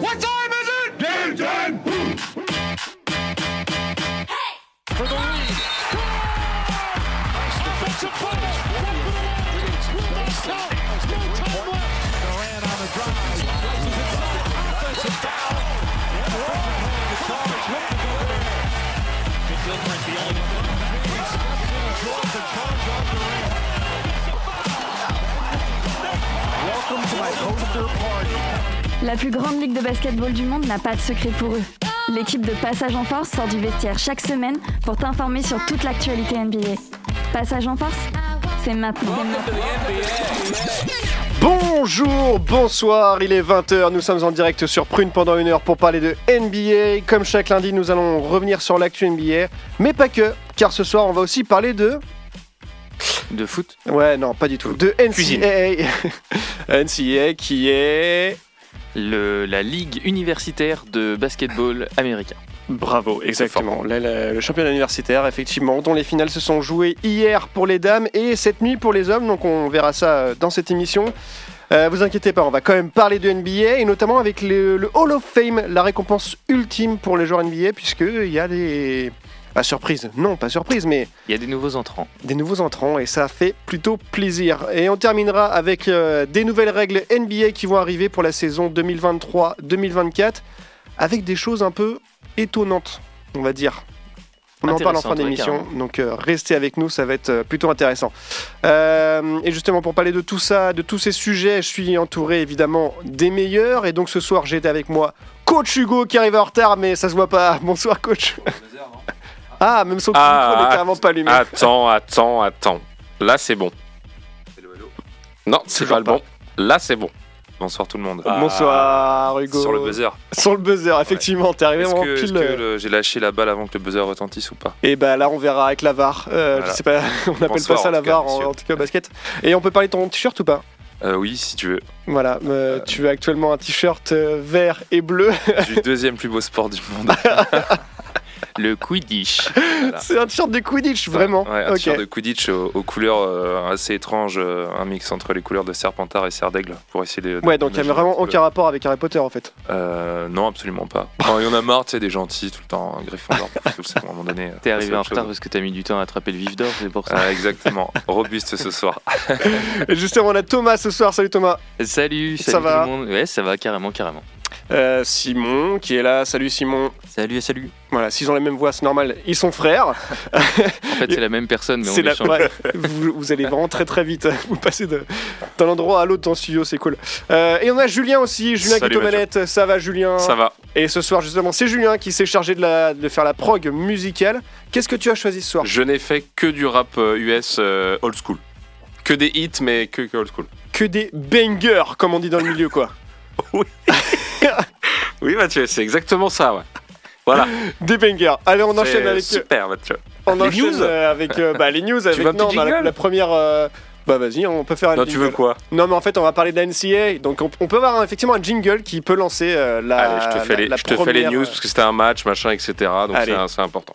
What time is it? Game time! For the lead. Nice defensive play. No time left. Durant on the drive. Places inside. Offensive foul. And Rowan had the charge. Looking to. Gilbert, the only He steps in and draws the charge on Durant. Welcome to my poster party. La plus grande ligue de basketball du monde n'a pas de secret pour eux. L'équipe de Passage en Force sort du vestiaire chaque semaine pour t'informer sur toute l'actualité NBA. Passage en Force, c'est maintenant. Bonjour, bonsoir, il est 20h, nous sommes en direct sur Prune pendant une heure pour parler de NBA. Comme chaque lundi, nous allons revenir sur l'actu NBA, mais pas que, car ce soir on va aussi parler de... De foot? Ouais, non, pas du tout. De. NCAA. NCAA qui est... le, La Ligue universitaire de basketball américain. Bravo, exactement. Là, le, le championnat universitaire, effectivement, dont les finales se sont jouées hier pour les dames et cette nuit pour les hommes. Donc on verra ça euh, dans cette émission. Euh, vous inquiétez pas, on va quand même parler de NBA et notamment avec le, le Hall of Fame, la récompense ultime pour les joueurs NBA, puisqu'il y a des. Pas surprise, non, pas surprise, mais Il y a des nouveaux entrants. des nouveaux entrants et ça fait plutôt plaisir. Et on terminera avec euh, des nouvelles règles NBA qui vont arriver pour la saison 2023-2024 avec des choses un peu étonnantes, on va dire. On en parle en fin d'émission, donc euh, restez avec nous, ça va être euh, plutôt intéressant. Euh, et justement, pour parler de tout ça, de tous ces sujets, je suis entouré évidemment des meilleurs. Et donc ce soir, j'ai avec moi Coach Hugo qui arrive en retard, mais ça se voit pas. Bonsoir, coach. Ah, même son Ah, micro n'est carrément pas allumé. Attends, attends, attends. Là, c'est bon. Non, c'est pas le bon. Là, c'est bon. Bonsoir tout le monde. Bonsoir, Hugo. Sur le buzzer. Sur le buzzer, effectivement, t'es arrivé Est-ce est-ce pile. que euh, le- j'ai lâché la balle avant que le buzzer retentisse ou pas? Et bah là, on verra avec la VAR. Euh, Voilà. Je sais pas, on appelle Bonsoir, pas ça en la VAR en, en tout cas au basket. Et on peut parler de ton t-shirt ou pas? Euh, Oui, si tu veux. Voilà, euh, tu as actuellement un t-shirt euh, vert et bleu. Du deuxième plus beau sport du monde. Le Quidditch. C'est un t-shirt de Quidditch, vraiment. Ouais, un ok. t-shirt de Quidditch aux, aux couleurs euh, assez étranges, euh, un mix entre les couleurs de Serpentard et Serre d'Aigle pour essayer de. Ouais, donc il y a d'imaginer vraiment aucun rapport avec Harry Potter en fait. Euh, non, absolument pas. Il y en a marre, tu sais, des gentils tout le temps, un Gryffondor, ça, à un moment donné. euh, T'es arrivé en retard parce que t'as mis du temps à attraper le vif d'or, c'est pour ça. Ah, exactement, robuste ce soir. Et justement, on a Thomas ce soir. Salut Thomas. Salut, Ça salut va tout le monde. Ouais, ça va carrément, carrément. Euh, Simon qui est là. Salut Simon. Salut, salut. Voilà, s'ils ont la même voix, c'est normal. Ils sont frères. En fait, c'est la même personne, mais on C'est la- ouais, vous, vous allez vraiment très très vite. Vous passez de- d'un endroit à l'autre dans le studio, c'est cool. Euh, et on a Julien aussi, Julien qui est Salut, aux manettes. Ça va Julien Ça va. Et ce soir justement, c'est Julien qui s'est chargé de, la, de faire la prog musicale. Qu'est-ce que tu as choisi ce soir? Je n'ai fait que du rap US euh, old school. Que des hits, mais que, que old school. Que des bangers, comme on dit dans le milieu quoi. Oui, Mathieu, c'est exactement ça, ouais. Voilà. Des bangers. Allez, on enchaîne avec Super, Mathieu. on Les enchaîne, news euh, avec euh, bah, les news. Avec veux un non, petit bah, la, première. euh, Bah vas-y, on peut faire un Non, tu veux quoi? Non, mais en fait, on va parler de la NCA. Donc, on, on peut avoir effectivement un jingle qui peut lancer euh, la. Allez, je te fais, la- les, la je te fais les première, news euh, parce que c'était un match, machin, etc. Donc c'est important.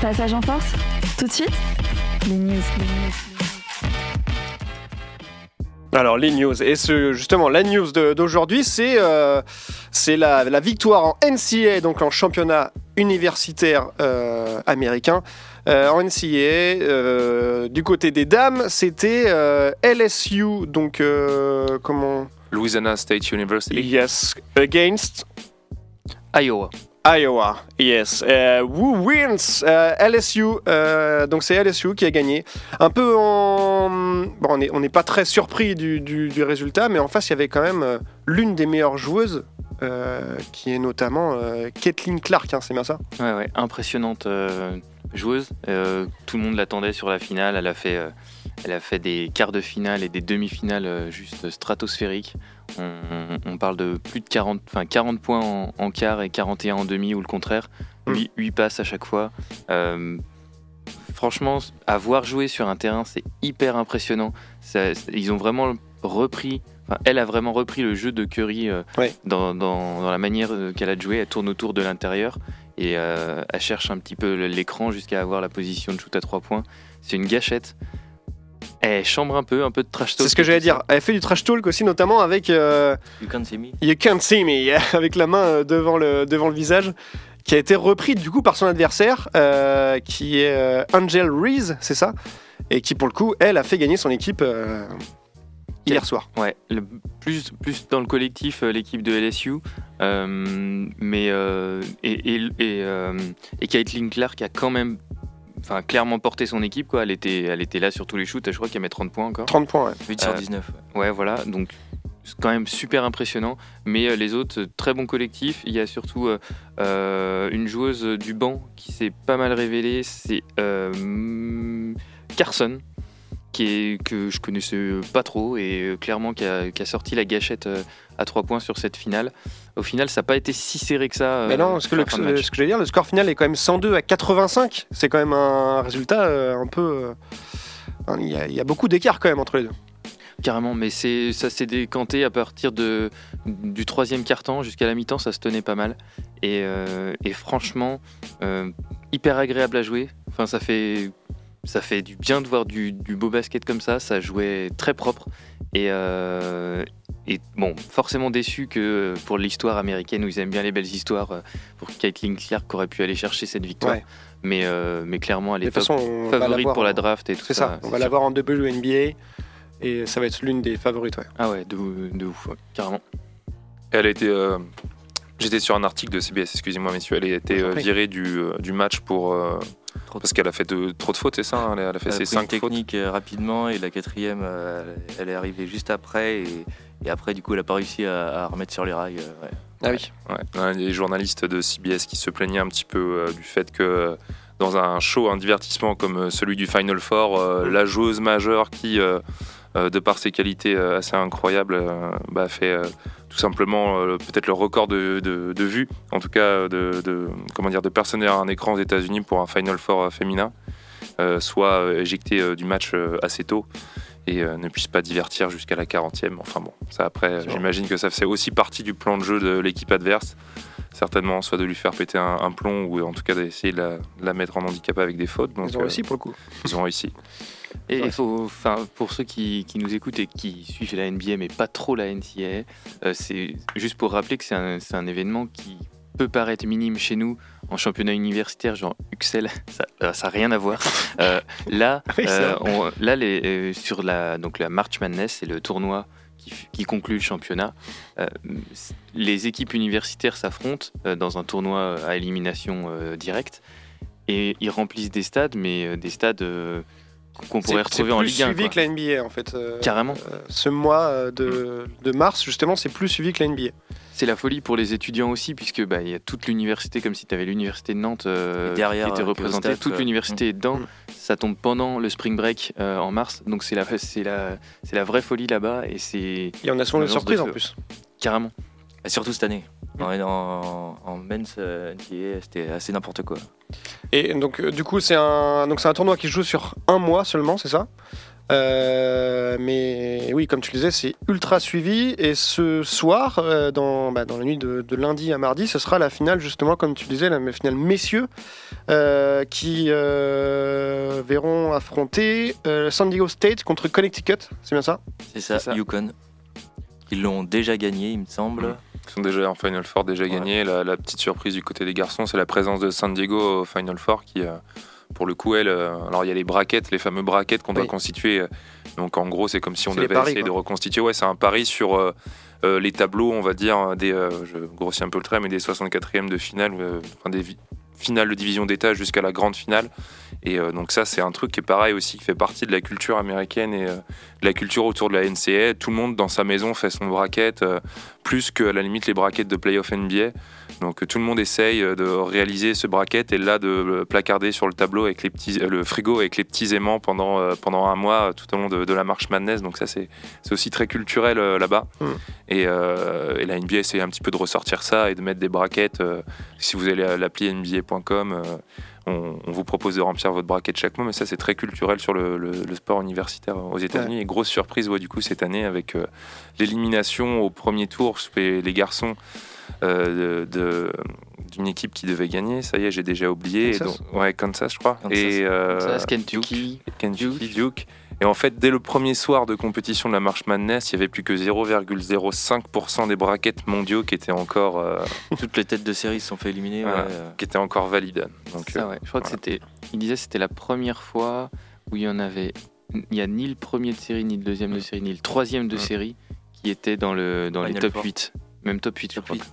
Passage en Force, tout de suite, les news. les news. Alors les news et ce justement la news d'aujourd'hui c'est euh, c'est la, la victoire en NCA donc en championnat universitaire euh, américain Euh, en NCA euh, du côté des dames c'était euh, LSU donc euh, comment? Louisiana State University. yes against? Iowa. Iowa, yes. Euh, who wins Euh, LSU, euh, donc c'est LSU qui a gagné. Un peu en. Bon, on n'est pas très surpris du, du- résultat, mais en face, il y avait quand même l'une des meilleures joueuses, qui est notamment Caitlin Clark, hein, c'est bien ça? Ouais, ouais, impressionnante joueuse. Tout le monde l'attendait sur la finale. Elle a fait, elle a fait des quarts de finale et des demi-finales euh, juste stratosphériques. On, on- on parle de plus de 40, enfin 40 points en, en quart et 41 en demi ou le contraire. Mm. 8, passes à chaque fois. Euh, franchement, à voir jouer sur un terrain, c'est hyper impressionnant. Ça- ils ont vraiment repris. Enfin, elle a vraiment repris le jeu de Curry euh, Ouais. dans, dans- dans la manière qu'elle a de jouer. Elle tourne autour de l'intérieur et euh, elle cherche un petit peu l'écran jusqu'à avoir la position de shoot à 3 points. c'est une gâchette. Elle chambre un peu, un peu de trash talk. C'est ce que j'allais dire. Elle fait du trash talk aussi, notamment avec euh, You can't see me. You Can't See Me, avec la main euh, devant le, devant le visage, qui a été repris du coup par son adversaire, euh, qui est euh, Angel Reese, c'est ça? Et qui pour le coup, elle a fait gagner son équipe euh, hier soir. Ouais, le- plus, plus dans le collectif, l'équipe de LSU. euh, mais, euh, et, et, et, euh, et Caitlin Clark a quand même enfin, clairement porté son équipe. Quoi. Elle, était, elle était là sur tous les shoots. Je crois qu'elle met 30 points encore. 30 points, ouais. 8 sur Euh, 19. ouais. Ouais, voilà. Donc, c'est quand même super impressionnant. Mais euh, les autres, euh, très bon collectif. Il y a surtout euh, euh, une joueuse du banc qui s'est pas mal révélée. C'est euh, Carson, qui est, que je connaissais pas trop et euh, clairement qui a, qui a sorti la gâchette euh, à 3 points sur cette finale. Au final, ça n'a pas été si serré que ça. Mais euh, non, parce que le, ce que j'allais dire, le score final est quand même 102 à 85. C'est quand même un résultat euh, un peu. euh, Il y, a- il y a beaucoup d'écart quand même entre les deux. Carrément, mais c'est ça s'est décanté à partir de, du troisième quart-temps jusqu'à la mi-temps, ça se tenait pas mal. Et, euh, et franchement, euh, hyper agréable à jouer. Enfin, ça fait, ça fait du bien de voir du, du beau basket comme ça. Ça jouait très propre. Et, euh, et bon, forcément déçu que pour l'histoire américaine où ils aiment bien les belles histoires, euh, pour Caitlin Clark aurait pu aller chercher cette victoire. Ouais. Mais, euh, mais clairement, elle est top, façon, favorite pour la draft et tout C'est ça, on va l'avoir en WNBA et ça va être l'une des favorites. Ouais. Ah ouais, de, de ouf, ouais, carrément. Elle a été. euh, J'étais sur un article de CBS, excusez-moi messieurs, elle a été euh, virée du, du match pour. Trop parce qu'elle a fait de, trop de fautes, c'est ça hein Elle a elle a fait Elle a ses pris une 5 fautes. technique euh, rapidement et la quatrième, euh, elle est arrivée juste après. Et, et après, du coup, elle n'a pas réussi à, à remettre sur les rails. euh, ouais. Ah oui. Ouais, des journalistes de CBS qui se plaignaient un petit peu euh, du fait que euh, dans un show, un divertissement comme celui du Final Four, euh, la joueuse majeure qui, euh, euh, de par ses qualités euh, assez incroyables, euh, bah, fait euh, tout simplement euh, peut-être le record de, de, de vues, en tout cas de, de- comment dire, de personnes derrière un écran aux États-Unis pour un Final Four euh, féminin, euh, soit éjecté du match assez tôt et ne puisse pas divertir jusqu'à la 40e. Enfin bon, ça après, j'imagine que ça fait aussi partie du plan de jeu de l'équipe adverse. Certainement, soit de lui faire péter un, un plomb ou en tout cas d'essayer de la, mettre en handicap avec des fautes. Donc, Ils ont réussi pour le coup. ils ont réussi. Et Ouais. il faut, enfin, pour ceux qui, qui nous écoutent et qui suivent la NBA mais pas trop la NCAA, euh, c'est juste pour rappeler que c'est un, événement qui peut paraître minime chez nous en championnat universitaire, genre Uxel, ça n'a rien à voir. Euh, là, Oui, c'est euh, vrai. on- là les, euh, sur la, donc la March Madness, c'est le tournoi qui, conclut le championnat. Euh, les équipes universitaires s'affrontent euh, dans un tournoi à élimination euh, directe et ils remplissent des stades, mais euh, des stades euh, qu'on pourrait C'est- c'est retrouver en plus Ligue 1. suivi quoi. que la NBA en fait. euh, Carrément. euh, ce mois euh, de, de mars, justement, c'est plus suivi que la NBA. C'est la folie pour les étudiants aussi, puisque bah, il y a toute l'université, comme si tu avais l'université de Nantes euh, derrière, qui était représentée. Toute l'université est dedans. Mm. Ça tombe pendant le spring break euh, en mars, donc c'est la, c'est la, c'est la vraie folie là-bas, et c'est Et on a souvent Une surprises en plus. carrément. Et surtout cette année. En, en, en men's euh, NCAA, c'était assez n'importe quoi. Et donc, euh, du coup, c'est un, donc c'est un tournoi qui se joue sur un mois seulement, c'est ça? Euh, mais oui, comme tu le disais, c'est ultra suivi. Et ce soir, euh, dans, bah, dans la nuit de, de lundi à mardi, ce sera la finale, justement, comme tu disais, la finale messieurs, euh, qui euh, verront affronter euh, San Diego State contre Connecticut. C'est bien ça? C'est ça, C'est ça. Yukon. Ils l'ont déjà gagné, il me semble. Ils sont déjà en Final Four, déjà Ouais. gagnés. La, la petite surprise du côté des garçons, c'est la présence de San Diego au Final Four qui, euh, pour le coup, elle. euh, alors, il y a les braquettes, les fameux braquettes qu'on doit constituer. Donc, en gros, c'est comme si on devait paris, essayer quoi. de reconstituer. Ouais, c'est un pari sur euh, les tableaux, on va dire, des. je grossis un peu le trait, mais des 64e de finale, enfin, des finales de division d'État jusqu'à la grande finale. Et euh, donc, ça, c'est un truc qui est pareil aussi, qui fait partie de la culture américaine et euh, de la culture autour de la NCAA. Tout le monde dans sa maison fait son bracket. euh, plus que la limite les brackets de playoff NBA. Donc tout le monde essaye euh, de réaliser ce bracket et là de le placarder sur le tableau avec les petits, euh, le frigo avec les petits aimants pendant, euh, pendant un mois tout au long de, de la marche Madness. Donc ça c'est c'est aussi très culturel là-bas. Mm. Et, euh, et la NBA essaie un petit peu de ressortir ça et de mettre des brackets. si vous allez à l'appli NBA.com, on, on vous propose de remplir votre bracket chaque mois, mais ça c'est très culturel sur le, le- le sport universitaire aux États-Unis. Et grosse surprise ouais, du coup cette année avec euh, l'élimination au premier tour les garçons de- de- d'une équipe qui devait gagner. Ça y est, j'ai déjà oublié. Et Kansas donc- ouais, Kansas, je crois. Kansas. Et euh, Kentucky. Kentucky, Duke. Et en fait, dès le premier soir de compétition de la March Madness, il n'y avait plus que 0,05% des brackets mondiaux qui étaient encore, euh, Toutes les têtes de série se sont fait éliminer. ouais, euh, qui étaient encore valides. Donc, Ça, euh, ouais. Je crois que c'était. Il disait que c'était la première fois où il y en avait. Il n'y a ni le premier de série, ni le deuxième de Mm. série, ni le troisième de Mm. série qui était dans, le, dans les top Four. 8. Même top 8, je top crois. huit.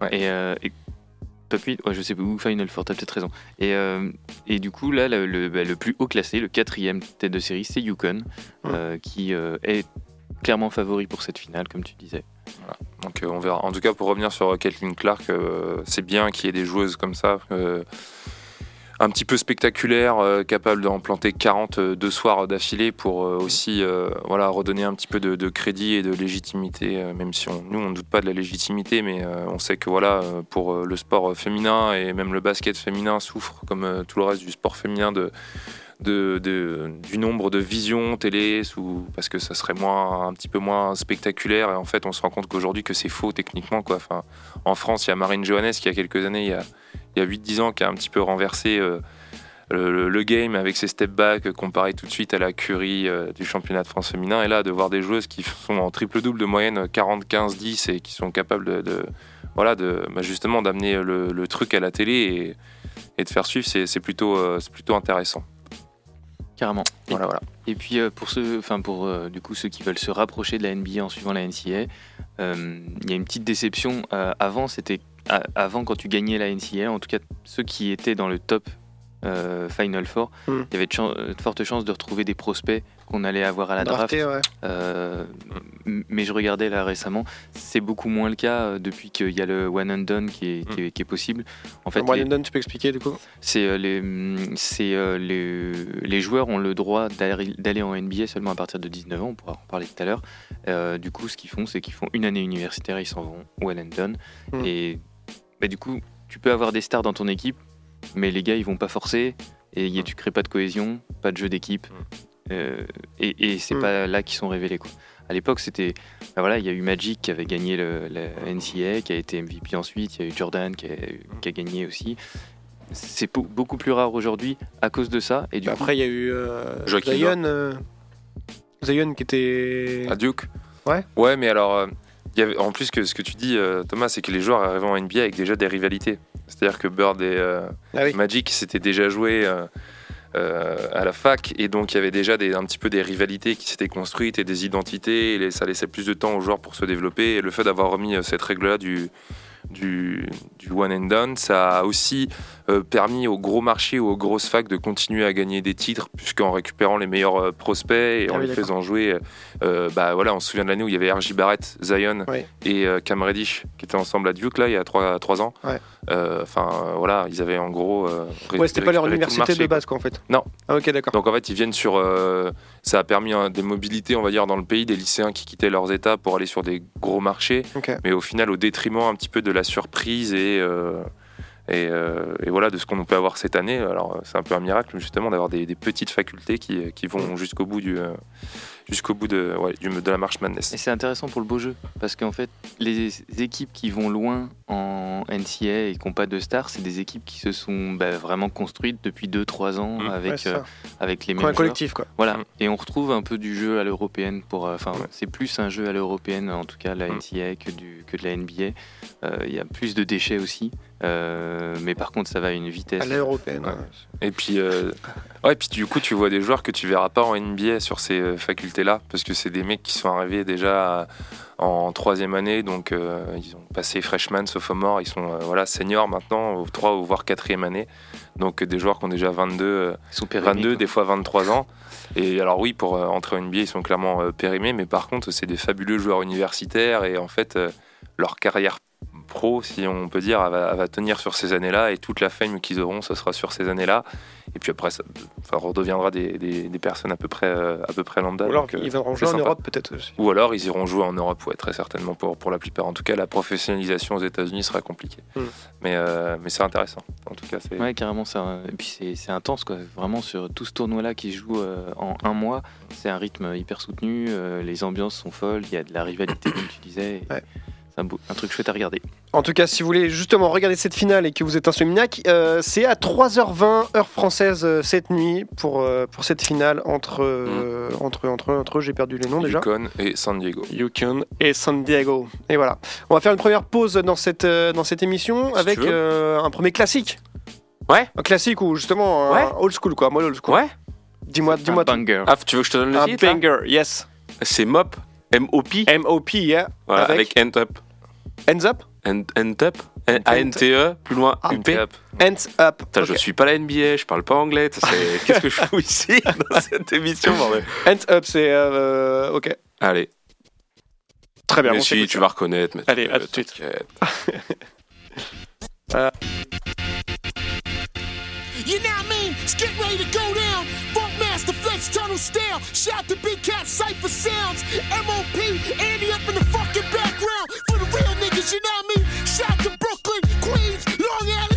Ouais, Et, euh, et top 8, ouais, je sais pas où, Final Four, t'as peut-être raison. Et, euh, et du coup, là, le, le- bah, le plus haut classé, le quatrième tête de série, c'est Yukon, euh, qui est clairement favori pour cette finale, comme tu disais. Donc euh, on verra. En tout cas, pour revenir sur Caitlin Clark, c'est bien qu'il y ait des joueuses comme ça, un petit peu spectaculaires, euh, capables d'en planter 40 euh, deux soirs d'affilée pour euh, aussi voilà, redonner un petit peu de, crédit et de légitimité, même si nous, on ne doute pas de la légitimité, mais on sait que voilà, pour le sport féminin et même le basket féminin souffre, comme tout le reste du sport féminin, de, du nombre de visions télé parce que ça serait un petit peu moins spectaculaire. Et en fait, on se rend compte qu'aujourd'hui, que c'est faux techniquement. En France, il y a Marine Johannes qui, il y a quelques années, il y a, il y a 8-10 ans, qui a un petit peu renversé euh, le, game avec ses step back euh, comparé tout de suite à la curie euh, du championnat de France féminin. Et là, de voir des joueuses qui sont en triple-double de moyenne 40, 15, 10 et qui sont capables de, de- voilà, de, bah, justement d'amener le, le truc à la télé et, et de faire suivre, c'est c'est plutôt, euh, c'est plutôt intéressant. Carrément. Et, Voilà, voilà. et puis euh, pour ceux, enfin pour euh, du coup ceux qui veulent se rapprocher de la NBA en suivant la NCAA, euh, il y a une petite déception. Euh, avant, c'était avant quand tu gagnais la NCAA, en tout cas ceux qui étaient dans le top euh, Final Four, Hmm. il y avait de, chan- de fortes chances de retrouver des prospects qu'on allait avoir à la draft. Drafté, ouais. Euh, mais je regardais là récemment, c'est beaucoup moins le cas euh, depuis qu'il y a le one and done qui est, qui est- qui est possible. En fait, One les- and done, tu peux expliquer du coup? C'est euh, les, c'est, euh, les, les joueurs ont le droit d'aller en NBA seulement à partir de 19 ans, on pourra en parler tout à l'heure. Euh, du coup, ce qu'ils font, c'est qu'ils font une année universitaire, ils s'en vont, well and done. Mm. Et bah, du coup, tu peux avoir des stars dans ton équipe, mais les gars, ils vont pas forcer, et y- Mm. tu crées pas de cohésion, pas de jeu d'équipe. Euh, et et c'est Mm. pas là qu'ils sont révélés. Quoi. À l'époque, c'était. bah voilà, il y a eu Magic qui avait gagné le, la NCAA, qui a été MVP ensuite. Il y a eu Jordan qui a, qui a gagné aussi. C'est beaucoup plus rare aujourd'hui à cause de ça. Et du coup, Après, il y a eu euh, Zion, euh, Zion qui était. À Duke Ouais. Ouais, mais alors, euh, y avait, en plus que ce que tu dis, euh, Thomas, c'est que les joueurs arrivent en NBA avec déjà des rivalités. C'est-à-dire que Bird et euh, Ah oui. Magic s'étaient déjà joués euh, euh, à la fac, et donc il y avait déjà des, un petit peu des rivalités qui s'étaient construites et des identités, et ça laissait plus de temps aux joueurs pour se développer. Et le fait d'avoir remis cette règle-là du, du, du one and done, ça a aussi euh, permis aux gros marchés ou aux grosses facs de continuer à gagner des titres, puisqu'en récupérant les meilleurs euh, prospects et Ah en oui, les faisant jouer, euh, bah voilà, on se souvient de l'année où il y avait RJ Barrett, Zion Oui. et Cam Reddish qui étaient ensemble à Duke là il y a 3, ans. Ouais. Euh, Enfin voilà, ils avaient en gros. Ouais, c'était pas leur tout le université marché, de base, quoi, en fait. Non. Ah, ok, d'accord. Donc en fait, ils viennent sur. Ça a permis hein, des mobilités, on va dire, dans le pays, des lycéens qui quittaient leurs états pour aller sur des gros marchés, mais au final, au détriment un petit peu de la surprise et. euh, et, euh, et voilà de ce qu'on peut avoir cette année. Alors c'est un peu un miracle justement d'avoir des, des petites facultés qui, qui vont jusqu'au bout du euh, jusqu'au bout de, ouais, du- de la marche Madness. Et c'est intéressant pour le beau jeu, parce qu'en fait, les équipes qui vont loin en NCAA et qui n'ont pas de stars, c'est des équipes qui se sont bah, vraiment construites depuis 2-3 ans Mm. Avec, euh, avec les mêmes un collectif, quoi. Voilà, Mm. et on retrouve un peu du jeu à l'européenne. Pour, euh, enfin, Ouais. c'est plus un jeu à l'européenne, en tout cas la Mm. Que, du, que de la NBA. Euh, Il y a plus de déchets aussi, euh, mais par contre, ça va à une vitesse. À l'européenne. Ouais. ouais. Et puis, euh, ouais, puis du coup, tu vois des joueurs que tu verras pas en NBA sur ces euh, facultés-là, parce que c'est des mecs qui sont arrivés déjà à- en troisième année, donc euh, ils ont passé freshman, sophomore, ils sont euh, voilà seniors maintenant, au 3 ou voire quatrième année, donc des joueurs qui ont déjà 22, euh, Ils sont périmés, 22 quoi. des fois 23 ans. Et alors oui, pour euh, entrer en NBA, ils sont clairement euh, périmés, mais par contre, c'est des fabuleux joueurs universitaires et en fait, euh, leur carrière pro, si on peut dire, elle va, elle va tenir sur ces années-là et toute la fame qu'ils auront, ce sera sur ces années-là. Et puis après, ça, ça redeviendra des, des- des personnes à peu près, euh, à peu près lambda. Ou alors, donc, euh, ils viendront jouer en. Europe, peut-être aussi. Ou alors ils iront jouer en Europe, ouais, très certainement pour, pour la plupart. En tout cas, la professionnalisation aux États-Unis sera compliquée. Hmm. Mais, euh, mais c'est intéressant. En tout cas, c'est Ouais, carrément, ça. Et puis c'est intense, quoi. Vraiment, sur tout ce tournoi-là qui joue euh, en un mois, c'est un rythme hyper soutenu. euh, les ambiances sont folles, il y a de la rivalité, comme tu disais. et Ouais. C'est un, un, truc chouette à regarder. En tout cas, si vous voulez justement regarder cette finale et que vous êtes un euh, c'est à 3h20 heure française euh, cette nuit pour, euh, pour cette finale entre, mm. entre, entre, entre, j'ai perdu les noms déjà. Yukon et San Diego. Yukon et San Diego. Et voilà. On va faire une première pause dans cette, dans cette émission avec un premier classique. Ouais. Un classique ou justement ouais. old school quoi. Moi, old school. Ouais. Dis-moi, dis-moi. Un banger. Ah, tu veux que je te donne le titre Un banger, yes. C'est Mop MOP MOP, yeah. Voilà, avec, avec End Up? Ends Up End Up A-N-T-E, plus loin, ah, UP. Up. Ends Up. Putain, okay. je suis pas la NBA, je parle pas anglais. Qu'est-ce que je fous ah ici dans cette émission, bordel Ends Up, c'est. Euh, ok. Allez. Très bien, mais bon, si, tu vas reconnaître. Mais Allez, à tout de suite. You know what I mean? It's getting ready to go down. Funk master Flex Tunnel Stale. Shout to Big Cat Cypher Sounds. MOP, Andy up in the fucking background. For the real niggas, you know what I mean? Shout to Brooklyn, Queens, Long Island.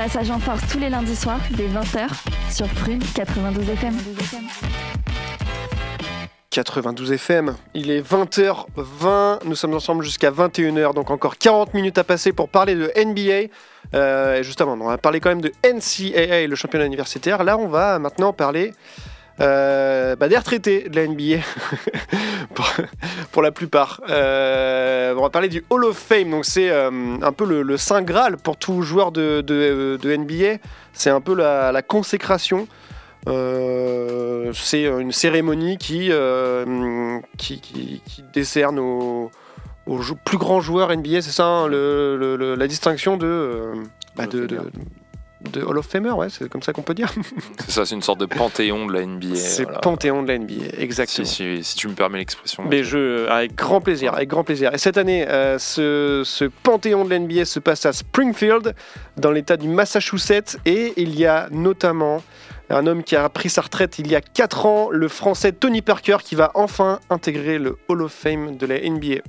Passage en force tous les lundis soirs dès 20h sur Prune 92 FM. 92 FM, il est 20h20, nous sommes ensemble jusqu'à 21h, donc encore 40 minutes à passer pour parler de NBA. Euh, et juste avant, on va parler quand même de NCAA, le championnat universitaire. Là, on va maintenant parler euh, bah, des retraités de la NBA, pour, pour la plupart. Euh, on va parler du Hall of Fame, donc c'est euh, un peu le, le saint Graal pour tout joueur de, de- de NBA. C'est un peu la, la consécration. C'est une cérémonie qui, qui, qui- qui décerne aux, plus grands joueurs NBA, c'est ça, hein, le- le- le- la distinction de, bah, de, de, Hall of Famer, ouais, c'est comme ça qu'on peut dire. C'est ça, c'est une sorte de panthéon de la NBA. C'est voilà. panthéon de la NBA, exactement. Si, si- si tu me permets l'expression. Mais je, avec grand plaisir, avec grand plaisir. Et cette année, euh, ce, ce panthéon de l'NBA se passe à Springfield, dans l'État du Massachusetts, et il y a notamment un homme qui a pris sa retraite il y a 4 ans, le Français Tony Parker, qui va enfin intégrer le Hall of Fame de la NBA. Et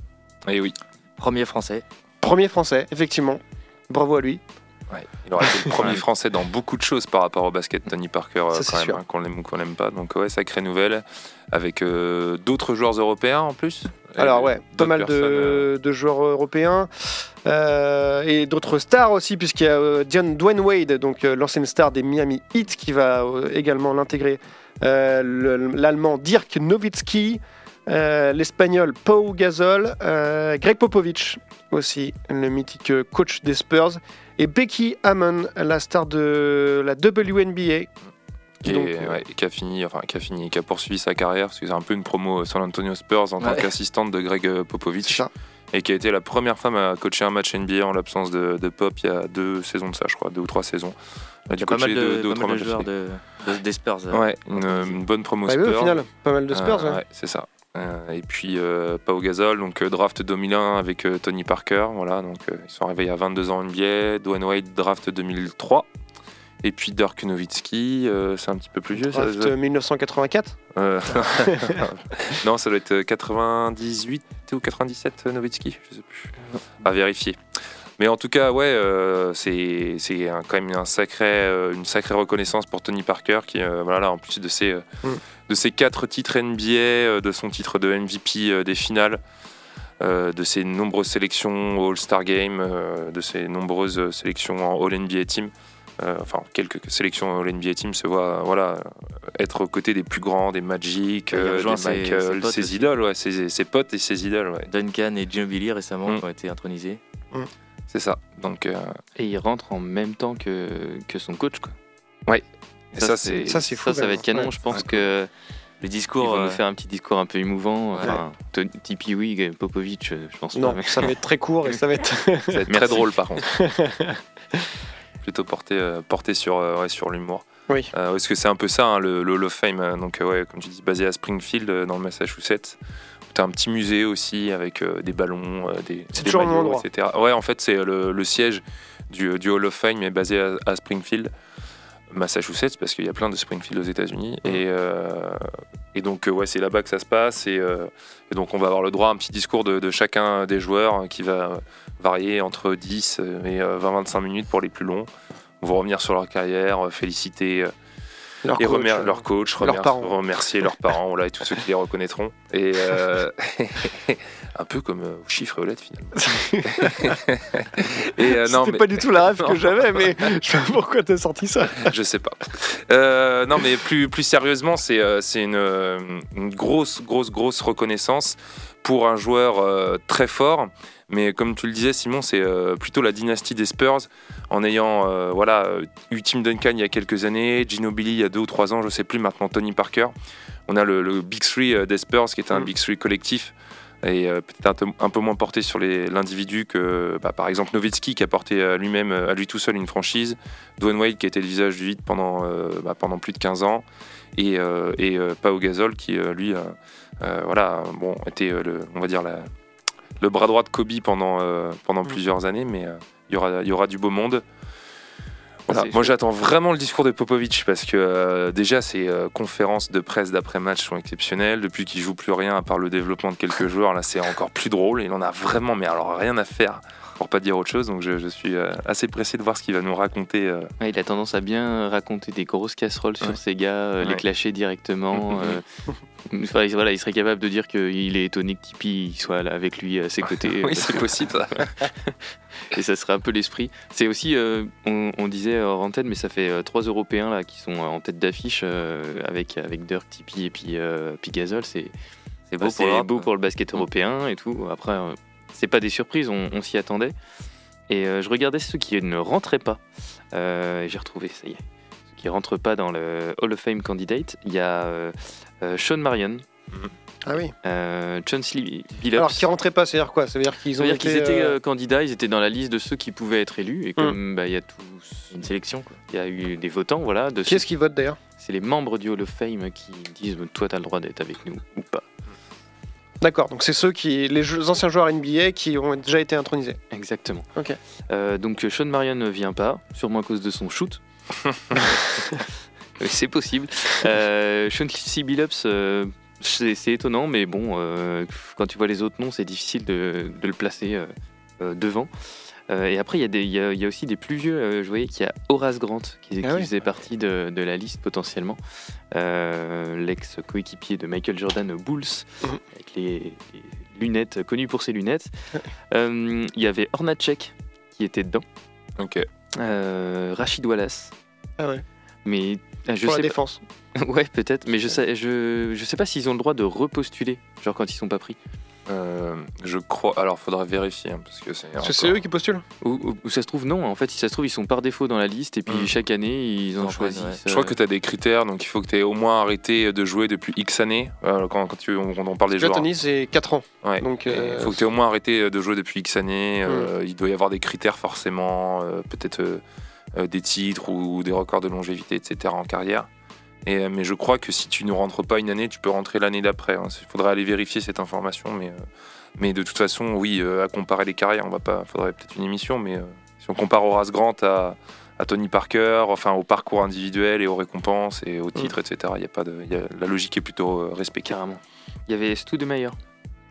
Eh oui, Premier français. Premier Français, effectivement. Bravo à lui. Ouais, il aurait été le premier français dans beaucoup de choses par rapport au basket Tony Parker, euh, Ça, quand même, hein, qu'on l'aime ou qu'on l'aime pas. Donc ouais, sacrée nouvelle, avec euh, d'autres joueurs européens en plus. Alors ouais, pas mal euh, de, de joueurs européens euh, et d'autres stars aussi, puisqu'il y a euh, Dion- Dwayne Wade, donc euh, l'ancienne star des Miami Heat, qui va euh, également l'intégrer. Euh, le- L'allemand Dirk Nowitzki, euh, l'espagnol Pau Gasol, euh, Greg Popovich aussi, le mythique euh, coach des Spurs, et Becky Hammon, la star de la WNBA. qui, Donc, est- euh, ouais, qui a fini, enfin qui a fini, qui a poursuivi sa carrière, parce que c'est un peu une promo San Antonio Spurs en tant qu'assistante de Greg euh, C'est Popovich, ça. et qui a été la première femme à coacher un match NBA en l'absence de, de Pop il y a deux saisons de ça, je crois, deux ou trois saisons. Elle a Il y dû a pas mal coacher de, deux- ou pas trois mal de matchs de, de- des Spurs. euh. Ouais, une, une bonne promo Bah oui, Spurs. au final, pas mal de Spurs. Euh, ouais. ouais, c'est ça. Euh, et puis euh, Pau Gasol, donc euh, draft 2001 avec euh, Tony Parker, voilà, donc ils sont arrivés il y a 22 ans en NBA. Dwayne Wade, draft 2003. Et puis Dirk Nowitzki, c'est un petit peu plus vieux. ça, Draft ça- 1984. euh, non, ça doit être 98 ou 97 euh, Nowitzki, je sais plus. À vérifier. Mais en tout cas, ouais, euh, c'est quand même un sacré, euh, une sacrée reconnaissance pour Tony Parker qui, euh, voilà, là, en plus de ses, euh, Mm. de ses quatre titres NBA, euh, de son titre de MVP euh, des finales, euh, de ses nombreuses sélections au All-Star Game, euh, de ses nombreuses sélections en All-NBA Team. euh, enfin, quelques sélections en All-NBA Team se voit, voilà, être aux côtés des plus grands, des Magic, euh, des ses- Michael, ses idoles, ouais, ses, ses potes et ses idoles, ouais. Duncan et Ginobili récemment Mm. qui ont été intronisés. C'est ça. Donc, euh, Et il rentre en même temps que, que son coach. Quoi. et ça, c'est ça, c'est fou, Ça, ça va être canon. ouais. Je pense Ouais. que Les il discours. va euh, nous faire un petit discours un peu émouvant. Enfin, Tony- Tipeee, oui, Popovic, euh, je pense Non, pas. mais- ça va être très court et ça va être. ça va être très drôle par contre. Plutôt porté, euh, porté sur, euh, ouais, sur l'humour. Oui. Euh, parce que c'est un peu ça, hein, le, le Hall of Fame. euh, Donc, euh, ouais, comme tu dis, basé à Springfield, euh, dans le Massachusetts. Tu as un petit musée aussi avec euh, des ballons, euh, des, C'est des maillots, etc. Ouais, en fait, c'est le, le siège du, du Hall of Fame est basé à, à Springfield, Massachusetts, parce qu'il y a plein de Springfield aux États-Unis. Mm. Et, euh, et donc, euh, ouais, c'est là-bas que ça se passe. Et, euh, et donc, on va avoir le droit à un petit discours de, de chacun des joueurs hein, qui va varier entre 10 et euh, 20-25 minutes pour les plus longs. On va revenir sur leur carrière, euh, féliciter euh, Leur et coach, remer- euh, leur coach, leurs parents. remercier leurs parents voilà, et tous ceux qui les reconnaîtront. Et euh, un peu comme euh, au chiffre et aux lettres finalement. et euh, C'était mais- pas du tout la rêve que j'avais, mais je sais pas pourquoi t'as sorti ça. je sais pas. Euh, non, mais plus, plus sérieusement, c'est une, une grosse, grosse, grosse reconnaissance pour un joueur très fort. Mais comme tu le disais, Simon, c'est euh, plutôt la dynastie des Spurs en ayant euh, voilà, eu Tim Duncan il y a quelques années, Ginobili il y a deux ou trois ans, je sais plus, maintenant Tony Parker. On a le, le Big Three euh, des Spurs qui est un Mm. Big Three collectif et euh, peut-être un, peu- un peu moins porté sur l'individu que bah, par exemple Nowitzki qui a porté à lui-même, à lui tout seul une franchise, Dwayne Wade qui a été le visage du vide pendant, euh, bah, pendant plus de 15 ans et, et Pau Gasol qui lui voilà, bon, était le, on va dire la- le bras droit de Kobe pendant, euh, pendant Mm. plusieurs années mais euh, il y, aura, il y aura du beau monde. Voilà. Moi j'attends vraiment le discours de Popovic parce que euh, déjà ses euh, conférences de presse d'après-match sont exceptionnelles. Depuis qu'il joue plus rien à part le développement de quelques joueurs, là c'est encore plus drôle. Il en a vraiment, mais alors rien à faire pour pas dire autre chose. Donc je, je suis euh, assez pressé de voir ce qu'il va nous raconter. euh. Ouais, il a tendance à bien raconter des grosses casseroles sur Ouais. ses gars, euh, les clasher directement. enfin, voilà, il serait capable de dire qu'il est étonné que Tipeee soit là avec lui à ses côtés. oui, c'est possible. ça. et ça serait un peu l'esprit. C'est aussi, euh, on, on disait hors antenne, mais ça fait trois Européens là qui sont en tête d'affiche euh, avec avec Dirk, Tipeee et puis euh. C'est C'est beau pour beau pour le basket européen et tout. Après, c'est pas des surprises, on, on s'y attendait. Et euh, je regardais ceux qui ne rentraient pas. Euh, J'ai retrouvé, ça y est. Ceux qui rentrent pas dans le Hall of Fame candidate. Il y a euh, euh, Sean Marion, Ah oui. euh, Billups. Alors, qui rentrait pas, c'est-à-dire quoi? Ça veut dire qu'ils ont dire été. étaient euh, candidats, ils étaient dans la liste de ceux qui pouvaient être élus. Et comme bah, il y a tous Une sélection, quoi. il y a eu des votants, voilà. De Qui ceux- est-ce qui vote d'ailleurs? C'est les membres du Hall of Fame qui disent toi, tu as le droit d'être avec nous ou pas. D'accord, donc c'est ceux qui. Les jeux- anciens joueurs NBA qui ont déjà été intronisés. Exactement. Ok. Euh, donc Sean Marion ne vient pas, sûrement à cause de son shoot. C'est possible. Euh, Sean C. Billups, euh, c'est étonnant, mais bon, euh, quand tu vois les autres noms, c'est difficile de, de le placer euh, euh, devant. Euh, et après, il y, a des- il y a- il y a aussi des plus vieux. euh, je voyais qu'il y a Horace Grant qui, qui Ah oui. faisait partie de, de la liste potentiellement. Euh, L'ex-coéquipier de Michael Jordan aux Bulls, Mhm. avec les, les lunettes, connu pour ses lunettes. Il y avait Hornacek qui était dedans. Ok. Rachid Wallace. Ah ouais. Mais ah, je Pour la défense. pas. ouais, peut-être. Mais je sais, je, je sais pas s'ils ont le droit de repostuler, genre quand ils sont pas pris. Euh, je crois. Alors, faudra vérifier hein, parce que c'est. Eux qui postulent Ou, ou- ou ça se trouve non. En fait, si ça se trouve ils sont par défaut dans la liste et puis Mm. chaque année ils en en choisissent. Je crois que tu as des critères, donc il faut que tu aies au moins arrêté de jouer depuis X années. Euh, quand, quand tu, on, on parle des joueurs. Tony, c'est 4 ans. Ouais. Donc, Il euh, faut que tu aies au moins arrêté de jouer depuis X années. euh, Il doit y avoir des critères forcément, euh, peut-être euh, euh, des titres ou, des records de longévité, etc. en carrière. Et, euh, mais je crois que si tu ne rentres pas une année, tu peux rentrer l'année d'après. hein. Il faudrait aller vérifier cette information. Mais, euh, mais de toute façon, oui, euh, à comparer les carrières, on va pas. faudrait peut-être une émission. Mais euh, si on compare Horace Grant à, à Tony Parker, enfin au parcours individuel et aux récompenses et aux titres, etc., il y a pas de, il y a- la logique est plutôt euh, respectée. Carrément. Il y avait.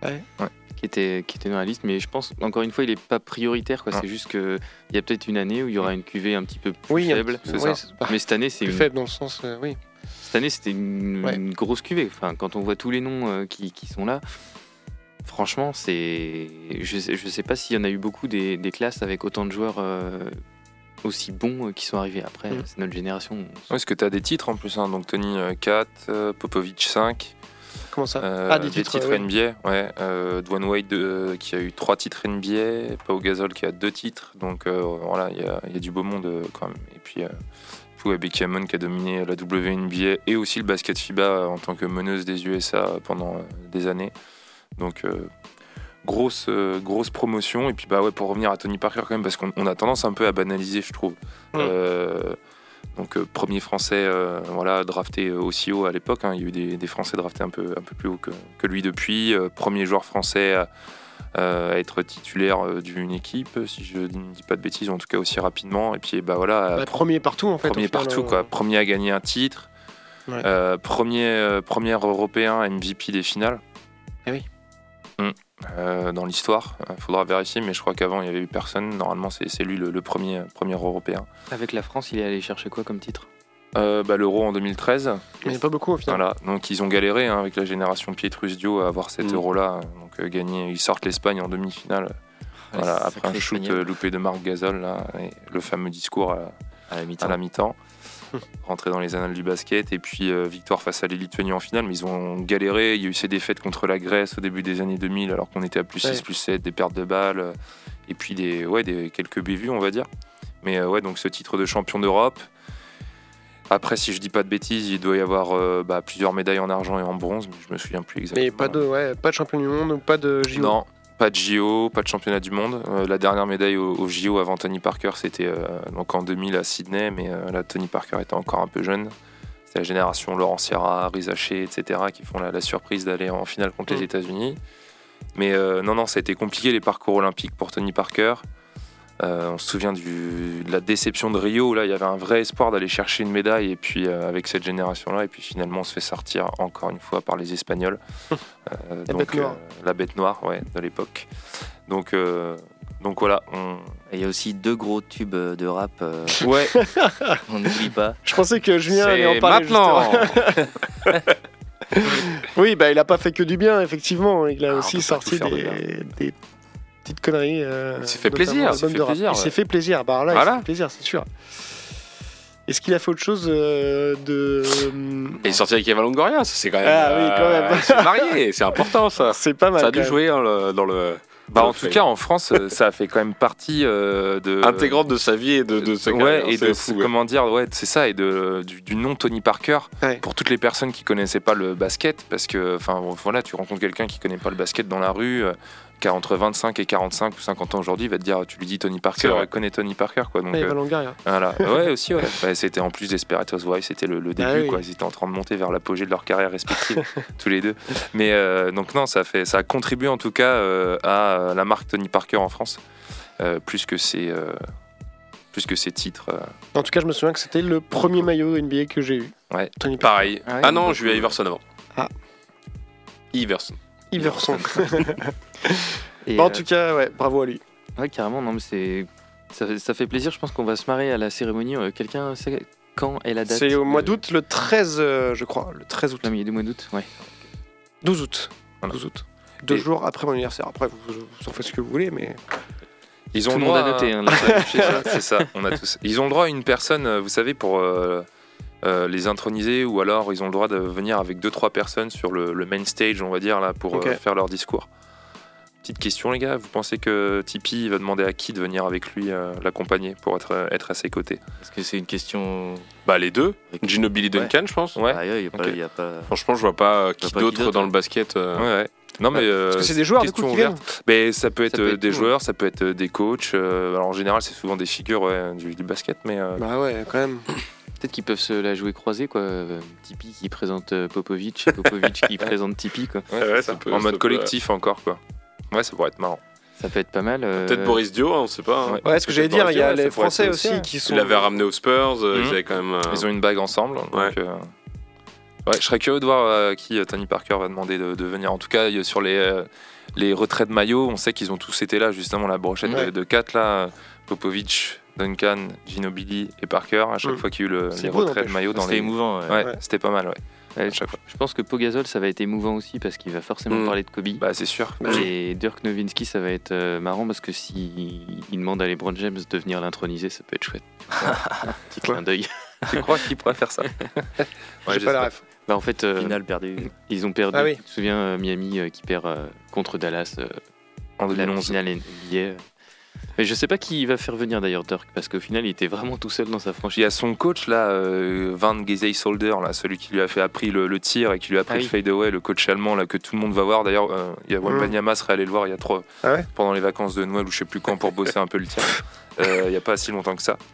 Ouais. Ouais. Qui était, qui était dans la liste, mais je pense, encore une fois, il est pas prioritaire. quoi. C'est juste qu'il y a peut-être une année où il y aura une cuvée un petit peu plus oui, faible. ouais, ça. Mais cette année, c'est plus une, faible dans le sens. euh, oui. Cette année, c'était une, Ouais. une grosse cuvée. Enfin, quand on voit tous les noms euh, qui, qui sont là, franchement, c'est. Je sais, je sais pas s'il y en a eu beaucoup des, des classes avec autant de joueurs euh, aussi bons euh, qui sont arrivés après. Mm. C'est notre génération. Ouais, parce que tu as des titres en plus, hein. donc Tony euh, 4, euh, Popovic 5, Comment ça? Euh, Ah, des titres, ouais. NBA, ouais, euh, Dwayne Wade euh, qui a eu 3 titres NBA, Pau Gasol qui a 2 titres, donc euh, voilà, il y y a du beau monde euh, quand même. Et puis, ouais, Becky Hammon qui a dominé la WNBA et aussi le basket FIBA euh, en tant que meneuse des USA pendant euh, des années. Donc euh, grosse, grosse promotion. Et puis bah ouais, pour revenir à Tony Parker quand même, parce qu'on on a tendance un peu à banaliser, je trouve. Euh, donc premier français euh, voilà, drafté aussi haut à l'époque. hein. Il y a eu des, des Français draftés un peu, un peu plus haut que, que lui depuis. Euh, premier joueur français à, à être titulaire euh, d'une équipe, si je ne dis pas de bêtises, en tout cas aussi rapidement. Et puis bah voilà, Bah, Premier partout en fait. premier final, partout, euh, quoi. Premier à gagner un titre. Ouais. Euh, premier, euh, premier européen MVP des finales. Eh oui. Mm. Euh, dans l'histoire, il faudra vérifier, mais je crois qu'avant il n'y avait eu personne. Normalement, c'est lui le, le premier, premier européen. Avec la France, il est allé chercher quoi comme titre? Euh, bah, L'Euro en 2013. Il n'y en a pas beaucoup au final. Voilà. Donc ils ont galéré hein, avec la génération Pietrus Dio à avoir cet Mm. euro-là. Gagné, ils sortent l'Espagne en demi-finale. Voilà, après un shoot Espagnol. loupé de Marc Gasol là, et le fameux discours à, à la mi-temps. rentrer dans les annales du basket, et puis euh, victoire face à les Lituaniens en finale, mais ils ont galéré. Il y a eu ces défaites contre la Grèce au début des années 2000, alors qu'on était à plus 6, Ouais. plus 7, des pertes de balles, euh, et puis des, ouais, des, quelques bévues, on va dire. Mais euh, ouais, donc ce titre de champion d'Europe. Après, si je dis pas de bêtises, il doit y avoir euh, bah, plusieurs médailles en argent et en bronze, mais je me souviens plus exactement. Mais pas de, ouais, pas de champion du monde ou pas de JO. Non, pas de JO, pas de championnat du monde. Euh, la dernière médaille au, au JO avant Tony Parker, c'était euh, donc en 2000 à Sydney, mais là, Tony Parker était encore un peu jeune. C'est la génération Laurent Sierra, Rizaché, etc., qui font la, la surprise d'aller en finale contre Mm. les États-Unis. Mais non, non, ça a été compliqué les parcours olympiques pour Tony Parker. Euh, on se souvient du- de la déception de Rio, où là, il y avait un vrai espoir d'aller chercher une médaille, et puis euh, avec cette génération-là, et puis finalement, on se fait sortir encore une fois par les Espagnols. Euh, La bête noire. la bête noire, ouais, de l'époque. Donc, euh, donc voilà, on... Et il y a aussi deux gros tubes euh, de rap, euh, ouais, on n'oublie pas. Je pensais que Julien allait en parler. maintenant. Oui, bah il a pas fait que du bien, effectivement. Il a Ah, aussi sorti des, des petites conneries. euh, Il s'est fait plaisir, il s'est l'album fait plaisir, Il s'est ouais. fait plaisir. Bah alors là, il Voilà. fait plaisir, c'est sûr. Est-ce qu'il a fait autre chose euh, de. Et il est sorti avec Eva Longoria, ça c'est quand même. Ah oui, quand même. Ils sont mariés, c'est important ça. C'est pas mal. Ça a dû jouer hein, le- dans le. bah, en tout cas en France, euh, ça a fait quand même partie euh, de intégrante de sa vie et de, de sa carrière. ouais, et c'est de fou, ouais. comment dire, ouais, c'est ça, et de du, du nom Tony Parker Ouais. pour toutes les personnes qui connaissaient pas le basket, parce que, enfin, voilà, tu rencontres quelqu'un qui connaît pas le basket dans la rue, euh, qui a entre 25 et 45 ou 50 ans aujourd'hui, il va te dire, tu lui dis Tony Parker, il connaît Tony Parker, quoi. Donc Ouais, euh, Longoria. voilà, ouais, aussi, ouais. Ouais, c'était en plus Desperados Wives, c'était le, le début, Ah oui. quoi. Ils étaient en train de monter vers l'apogée de leur carrière respective, tous les deux. Mais euh, donc non, ça a fait, ça a contribué en tout cas euh, à euh, la marque Tony Parker en France, euh, plus que ses, euh, plus que ses titres. euh. En tout cas, je me souviens que c'était le premier maillot NBA que j'ai eu. Ouais. Tony Parker. Pareil. Ah, Ah, non, je lui ai Iverson avant. Ah. Iverson. Iverson. Et, Bah, en euh, tout cas, ouais, bravo à lui. Ouais, carrément, non, mais c'est. Ça, fait- ça fait plaisir, je pense qu'on va se marrer à la cérémonie. Euh, Quelqu'un sait quand est la date? C'est au mois de- d'août, le 13, euh, je crois. Le 13 août. Plein milieu du mois d'août, ouais. 12 août. Voilà. 12 août. Deux Et- jours après mon anniversaire. Après, vous, vous en faites ce que vous voulez, mais. Ils ont Tout le droit a noté. à- hein, là. C'est ça, on a tous. Ils ont le droit à une personne, vous savez, pour euh, euh, les introniser, ou alors ils ont le droit de venir avec deux trois personnes sur le, le main stage, on va dire là, pour euh, faire leur discours. Petite question les gars, vous pensez que Tipeee va demander à qui de venir avec lui euh, l'accompagner pour être, être à ses côtés? Est-ce que c'est une question. Bah les deux. Avec- Ginobili Duncan, je pense. Ouais. Ah, il y a pas. ok. il y a pas... Franchement, je vois pas euh, qui d'autre dans ouais. le basket. euh, Ouais, ouais. Non mais euh, Parce que c'est des joueurs, du coup. Mais ça peut être, peut être des tout, joueurs, ça peut être des coachs. euh, alors en général, c'est souvent des figures ouais, du, du basket, mais euh, Bah ouais, quand même. Peut-être qu'ils peuvent se la jouer croisée, quoi. Tipeee qui présente euh, Popovic et Popovic qui présente Tipeee, quoi. ouais, ça ça. peut- en ça mode peut, collectif encore quoi. Ouais, ça pourrait être marrant. Ça peut être pas mal. euh, Peut-être Boris Dio, hein, on sait pas. hein. Ouais. Ce que j'allais dire, il y a les Français aussi, qui sont. Il l'avait ramené aux Spurs, euh, Mhm. ils avaient quand même. euh, Ils ont une bague ensemble. Donc, Ouais. euh, ouais, je serais curieux de voir euh, qui euh, Tony Parker va demander de, de venir. En tout cas, sur les, euh, les retraits de maillot, on sait qu'ils ont tous été là, justement, la brochette Ouais. de, de 4 là. Popovic, Duncan, Ginobili et Parker, à chaque Mhm. fois qu'il y a eu le, C'est les beau, retraits de maillot dans C'était les. émouvant. ouais. Ouais, Ouais. c'était pas mal, ouais. ouais, à je, chaque fois. je pense que Pogazol, ça va être émouvant aussi parce qu'il va forcément Mm. parler de Kobe. Bah, c'est sûr. Et Dirk Nowitzki, ça va être euh, marrant parce que si il demande à LeBron James de venir l'introniser, ça peut être chouette. Petit clin d'œil. tu crois qu'il pourrait faire ça Ouais, J'ai pas la ref. Bah, en fait, euh, Finale perdue. ils ont perdu. Ah oui. Tu te souviens, euh, Miami euh, qui perd euh, contre Dallas euh, En la 2011. finale NBA. Mais je sais pas qui va faire venir d'ailleurs Dirk parce qu'au final, il était vraiment tout seul dans sa Il franchise. y a son coach là, euh, Van Gisey Solder, là, celui qui lui a fait appris le, le tir et qui lui a appris Ah le oui. fade away, le coach allemand là que tout le monde va voir. D'ailleurs, euh, il y a Wembanyama serait allé le voir il y a trois Ah ouais? pendant les vacances de Noël ou je sais plus quand pour bosser un peu le tir. Euh, il y a pas si longtemps que ça. Ah,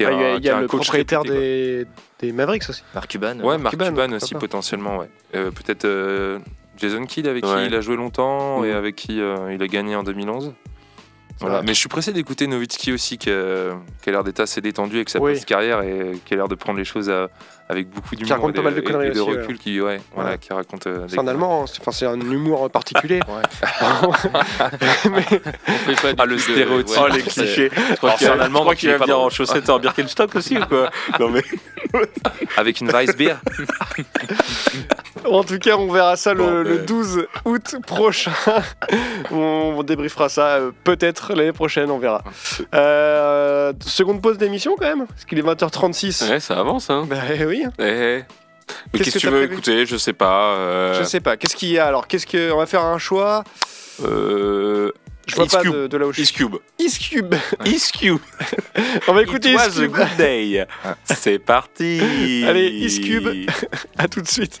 Il y a, un- il y le coach propriétaire réputé, des, des Mavericks aussi. Mark Cuban. Ouais, Mark Cuban, aussi pas. potentiellement. Ouais. Euh, Peut-être euh, Jason Kidd avec Ouais. qui il a joué longtemps et Mhm. avec qui euh, il a gagné en 2011. Voilà. Mais je suis pressé d'écouter Nowitzki aussi, qui a, qui a l'air d'être assez détendu avec sa Oui. post-carrière et qui a l'air de prendre les choses à- avec beaucoup d'humour raconte et pas mal de conneries et de aussi, recul, qui, ouais, voilà, Ouais. qui raconte. euh, C'est un Allemand, c'est enfin, c'est un humour particulier. Mais- On fait pas du Ah, le de- stéréotype. Oh les clichés. C'est un Allemand, est va venir en chaussettes et en Birkenstock aussi ou quoi Non mais. Avec une Weissbier. En tout cas, on verra ça le, Bon, le ben. 12 août prochain. on, on débriefera ça euh, peut-être l'année prochaine, on verra. Euh, seconde pause d'émission quand même, parce qu'il est 20h36. Ouais, ça avance hein. Bah oui, Eh, eh. Mais Qu'est-ce qu'est-ce que que tu veux écouter? Je sais pas. euh, je sais pas. Qu'est-ce qu'il y a alors? Qu'est-ce que on va faire un choix? Euh. Je vois Ice pas Cube. de, de là où je Ice Cube. Ice Cube. Ice Cube. On va écouter It Ice was a Cube. good day. C'est parti. Allez, Ice Cube. À tout de suite.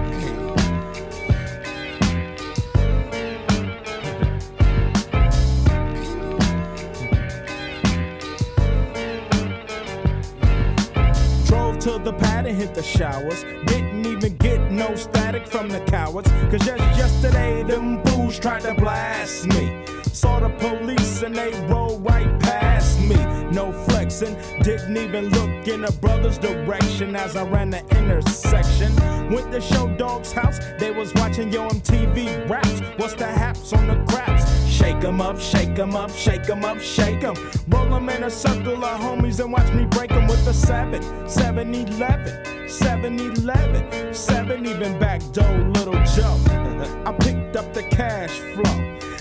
To the pad and hit the showers. Didn't even get no static from the cowards. Cause just yesterday, them fools tried to blast me. Saw the police and they rolled right past me. No flexing, didn't even look in a brother's direction as I ran the intersection. Went to Show Dog's house, they was watching Yo MTV raps. What's the haps on the craps? Shake 'em up, shake 'em up, shake 'em up, shake 'em. Roll 'em in a circle of homies and watch me break 'em with a 7, 7 11, 7 11, 7 even back door, little Joe. I picked up the cash flow.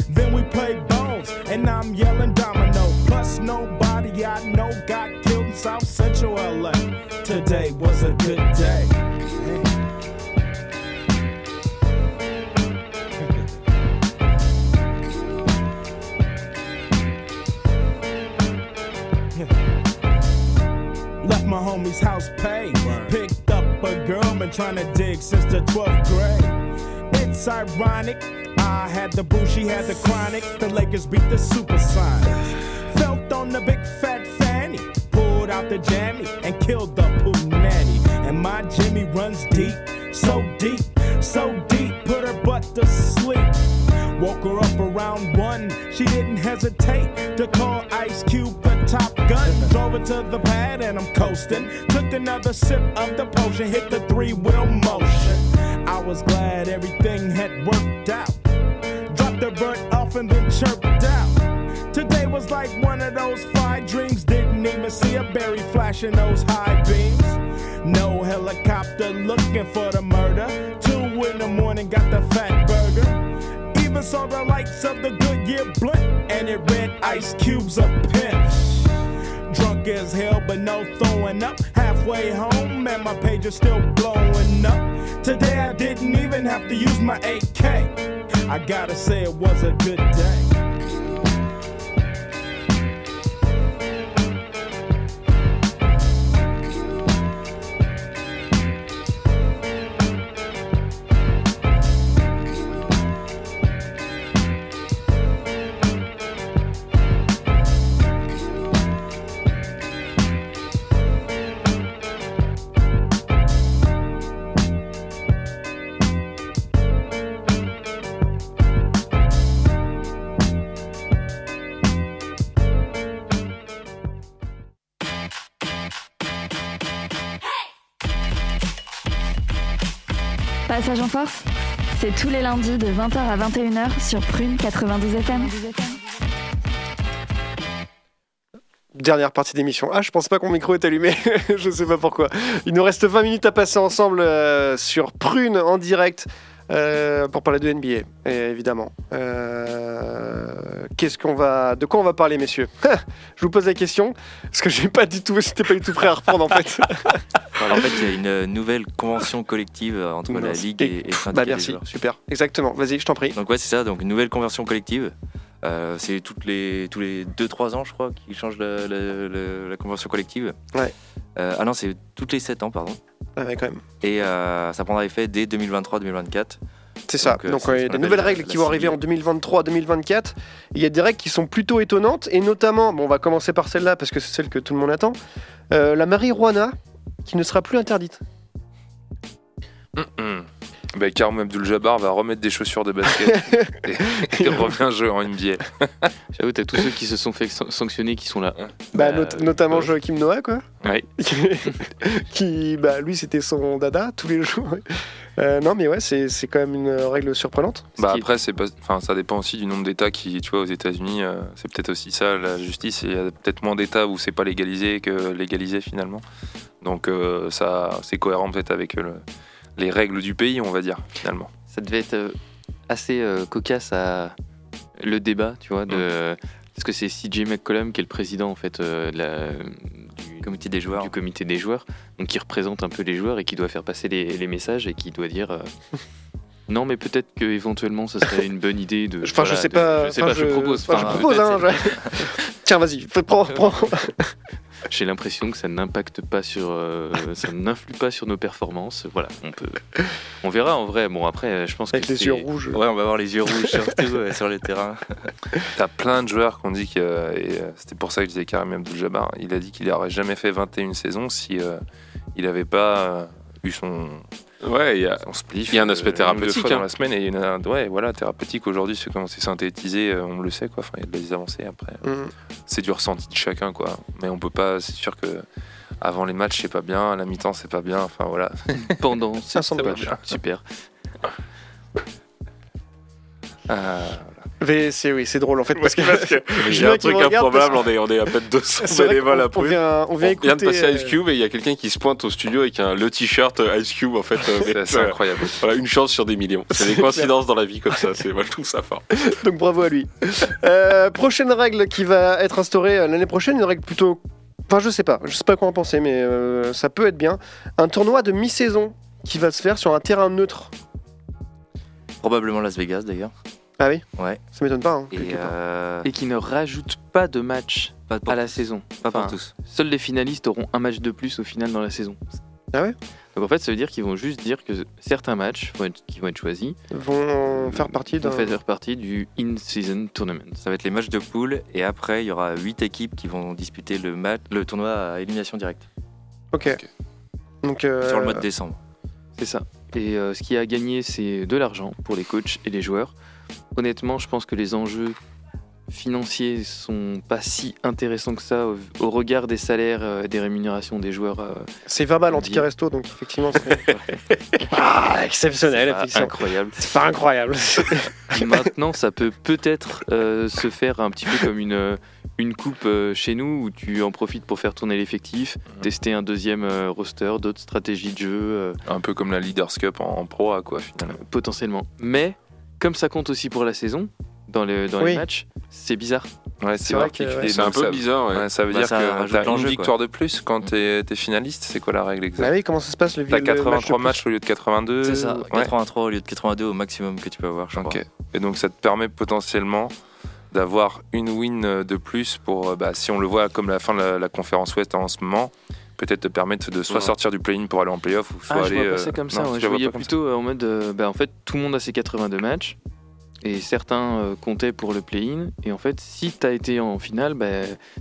Then we played bones, and I'm yelling domino. Plus, nobody I know got killed in South Central LA. Today was a good day. Homie's house paid. Picked up a girl, been trying to dig since the 12th grade. It's ironic. I had the boo, she had the chronic. The Lakers beat the Super Sonics. Felt on the big fat fanny. Pulled out the jammy and killed the poo nanny. And my Jimmy runs deep, so deep, so deep. Put her butt to sleep. Woke her up around one. She didn't hesitate to call Ice Cube gun. Drove her to the pad and I'm coasting. Took another sip of the potion, hit the three wheel motion. I was glad everything had worked out. Dropped the bird off and then chirped out. Today was like one of those fine dreams. Didn't even see a berry flashing those high beams. No helicopter looking for the murder. Two in the morning, got the fat burger. Even saw the lights of the Goodyear blimp, and it read Ice Cube's a pimp. Drunk as hell, but no throwing up. Halfway home, and my page is still blowing up. Today I didn't even have to use my AK. I gotta say it was a good day. Passage en force, c'est tous les lundis de 20h à 21h sur Prune 92 FM. Dernière partie d'émission. Ah, je pense pas que mon micro est allumé. je sais pas pourquoi. Il nous reste 20 minutes à passer ensemble euh, sur Prune en direct euh, pour parler de NBA, évidemment. Euh, Qu'est-ce qu'on va, de quoi on va parler, messieurs? Je vous pose la question parce que j'ai pas du tout, j'étais pas du tout prêt à reprendre en fait. Alors, en fait, il y a une nouvelle convention collective euh, entre la Ligue et, et le syndicat Bah des merci, joueurs. super. Exactement. Vas-y, je t'en prie. Donc ouais, c'est ça, donc une nouvelle convention collective. Euh, c'est toutes les, tous les 2-3 ans, je crois, qu'ils changent la, la- la- la convention collective. Ouais. Euh, ah non, c'est toutes les 7 ans, pardon. Ah ouais, quand même. Et euh, ça prendra effet dès 2023-2024. C'est ça. Donc, il y a des nouvelles règles qui vont arriver en 2023-2024. Il y a des règles qui sont plutôt étonnantes, et notamment, bon, on va commencer par celle-là parce que c'est celle que tout le monde attend. La marijuana qui ne sera plus interdite. Bah, Karim Abdul-Jabbar va remettre des chaussures de basket et il revient jouer en NBA. J'avoue, t'as tous ceux qui se sont fait san- sanctionner qui sont là. Bah, Bah, not- notamment ouais. Joachim Noah, quoi. Ouais. qui, bah, lui, c'était son dada tous les jours. Euh, non, mais ouais, c'est c'est quand même une règle surprenante. Bah après, c'est pas, enfin, ça dépend aussi du nombre d'États qui, tu vois, aux États-Unis, euh, c'est peut-être aussi ça la justice. Il y a peut-être moins d'États où c'est pas légalisé que légalisé finalement. Donc euh, ça, c'est cohérent peut-être avec euh, le- les règles du pays, on va dire finalement. Ça devait être euh, assez euh, cocasse à le débat, tu vois, de parce que c'est CJ McCollum qui est le président en fait euh, de la- du Comité des joueurs. du comité des joueurs, donc qui représente un peu les joueurs et qui doit faire passer les, les messages et qui doit dire euh, non mais peut-être que éventuellement ça serait une bonne idée de. Enfin, je sais de- pas. Je sais enfin, pas, je, propose. enfin, je Enfin, propose, hein. peut-être je- Tiens, vas-y, prends, prends. J'ai l'impression que ça n'impacte pas sur, euh, ça n'influe pas sur nos performances. Voilà, on peut, on verra en vrai. Bon après, je pense Avec que les c'est- yeux rouges. Ouais, on va avoir les yeux rouges surtout ouais, sur les terrains. T'as plein de joueurs qui ont dit que, et euh, c'était pour ça que je disais Karim Abdul-Jabbar, il a dit qu'il n'aurait jamais fait 21 saisons si euh, il n'avait pas euh, eu son, Ouais, il y a, son spliff. Il y a un aspect euh, thérapeutique, dans hein. la semaine et il y en a un- ouais, voilà, thérapeutique aujourd'hui, c'est comment c'est synthétisé, euh, on le sait quoi. Enfin, il y a des avancées après. Mm. C'est du ressenti de chacun quoi. Mais on peut pas, c'est sûr que avant les matchs c'est pas bien, à la mi-temps c'est pas bien. Enfin voilà. pendant Ça c'est semble ça bien. marche. Super. Euh, Mais c'est oui, c'est drôle en fait parce que. parce que vois un truc improbable, parce on est, on est à peine 200 C'est vrai bénévoles à on Pau. vient, on On vient vient de passer à Ice euh, Cube et il y a quelqu'un qui se pointe au studio avec un, le t-shirt Ice Cube en fait. euh, c'est euh, incroyable. Voilà, une chance sur des millions. C'est des coïncidences dans la vie comme ça. C'est, moi, je trouve ça fort. Donc bravo à lui. Euh, prochaine règle qui va être instaurée l'année prochaine, une règle plutôt. Enfin, je sais pas, je sais pas quoi en penser, mais euh, ça peut être bien. Un tournoi de mi-saison qui va se faire sur un terrain neutre. Probablement Las Vegas d'ailleurs. Ah oui Ouais. Ça m'étonne pas. hein, Et, euh, Et qui ne rajoute pas de match pas pour, à la saison. pas pour tous. Seuls les finalistes auront un match de plus au final dans la saison. Ah ouais? Donc en fait, ça veut dire qu'ils vont juste dire que certains matchs vont être- qui vont être choisis Vont faire partie vont faire partie du in-season tournament. Ça va être les matchs de poule et après il y aura 8 équipes qui vont disputer le, match, le tournoi à élimination directe Ok. Donc. euh, sur le mois de décembre. C'est ça. Et euh, ce qui a gagné, c'est de l'argent pour les coachs et les joueurs. Honnêtement, je pense que les enjeux financiers sont pas si intéressants que ça au, au regard des salaires et des rémunérations des joueurs. euh, C'est 20 balles resto, donc effectivement. c'est- ah, exceptionnel, pas effectivement. incroyable. C'est pas incroyable. Maintenant, ça peut peut-être euh, se faire un petit peu comme une, euh, une coupe euh, chez nous où tu en profites pour faire tourner l'effectif, tester un deuxième euh, roster, d'autres stratégies de jeu euh, Un peu comme la Leaders Cup en, en Pro quoi finalement. potentiellement. Mais comme ça compte aussi pour la saison, dans, le, dans Oui. les matchs, c'est bizarre. Ouais, C'est c'est vrai que, particulier. ouais. C'est un peu ça- bizarre. ouais. Ouais, ça veut Bah, dire ça que t'as une quoi. victoire de plus quand t'es es finaliste. C'est quoi la règle Ah exacte oui, comment ça se passe le T'as le match de 83 plus? matchs au lieu de 82. C'est ça, Ouais. 83 au lieu de 82 au maximum que tu peux avoir, je crois. Ok. Et donc ça te permet potentiellement d'avoir une win de plus pour, euh, bah, si on le voit comme la fin de la, la conférence Ouest en ce moment, peut-être te permettre de soit Ouais. sortir du play-in pour aller en playoff ou soit Ah, je aller. euh, comme ça. non, ouais. Je voyais ça. plutôt euh, en mode, euh, bah, en fait, tout le monde a ses 82 matchs et certains euh, comptaient pour le play-in. Et en fait, si tu as été en finale, bah,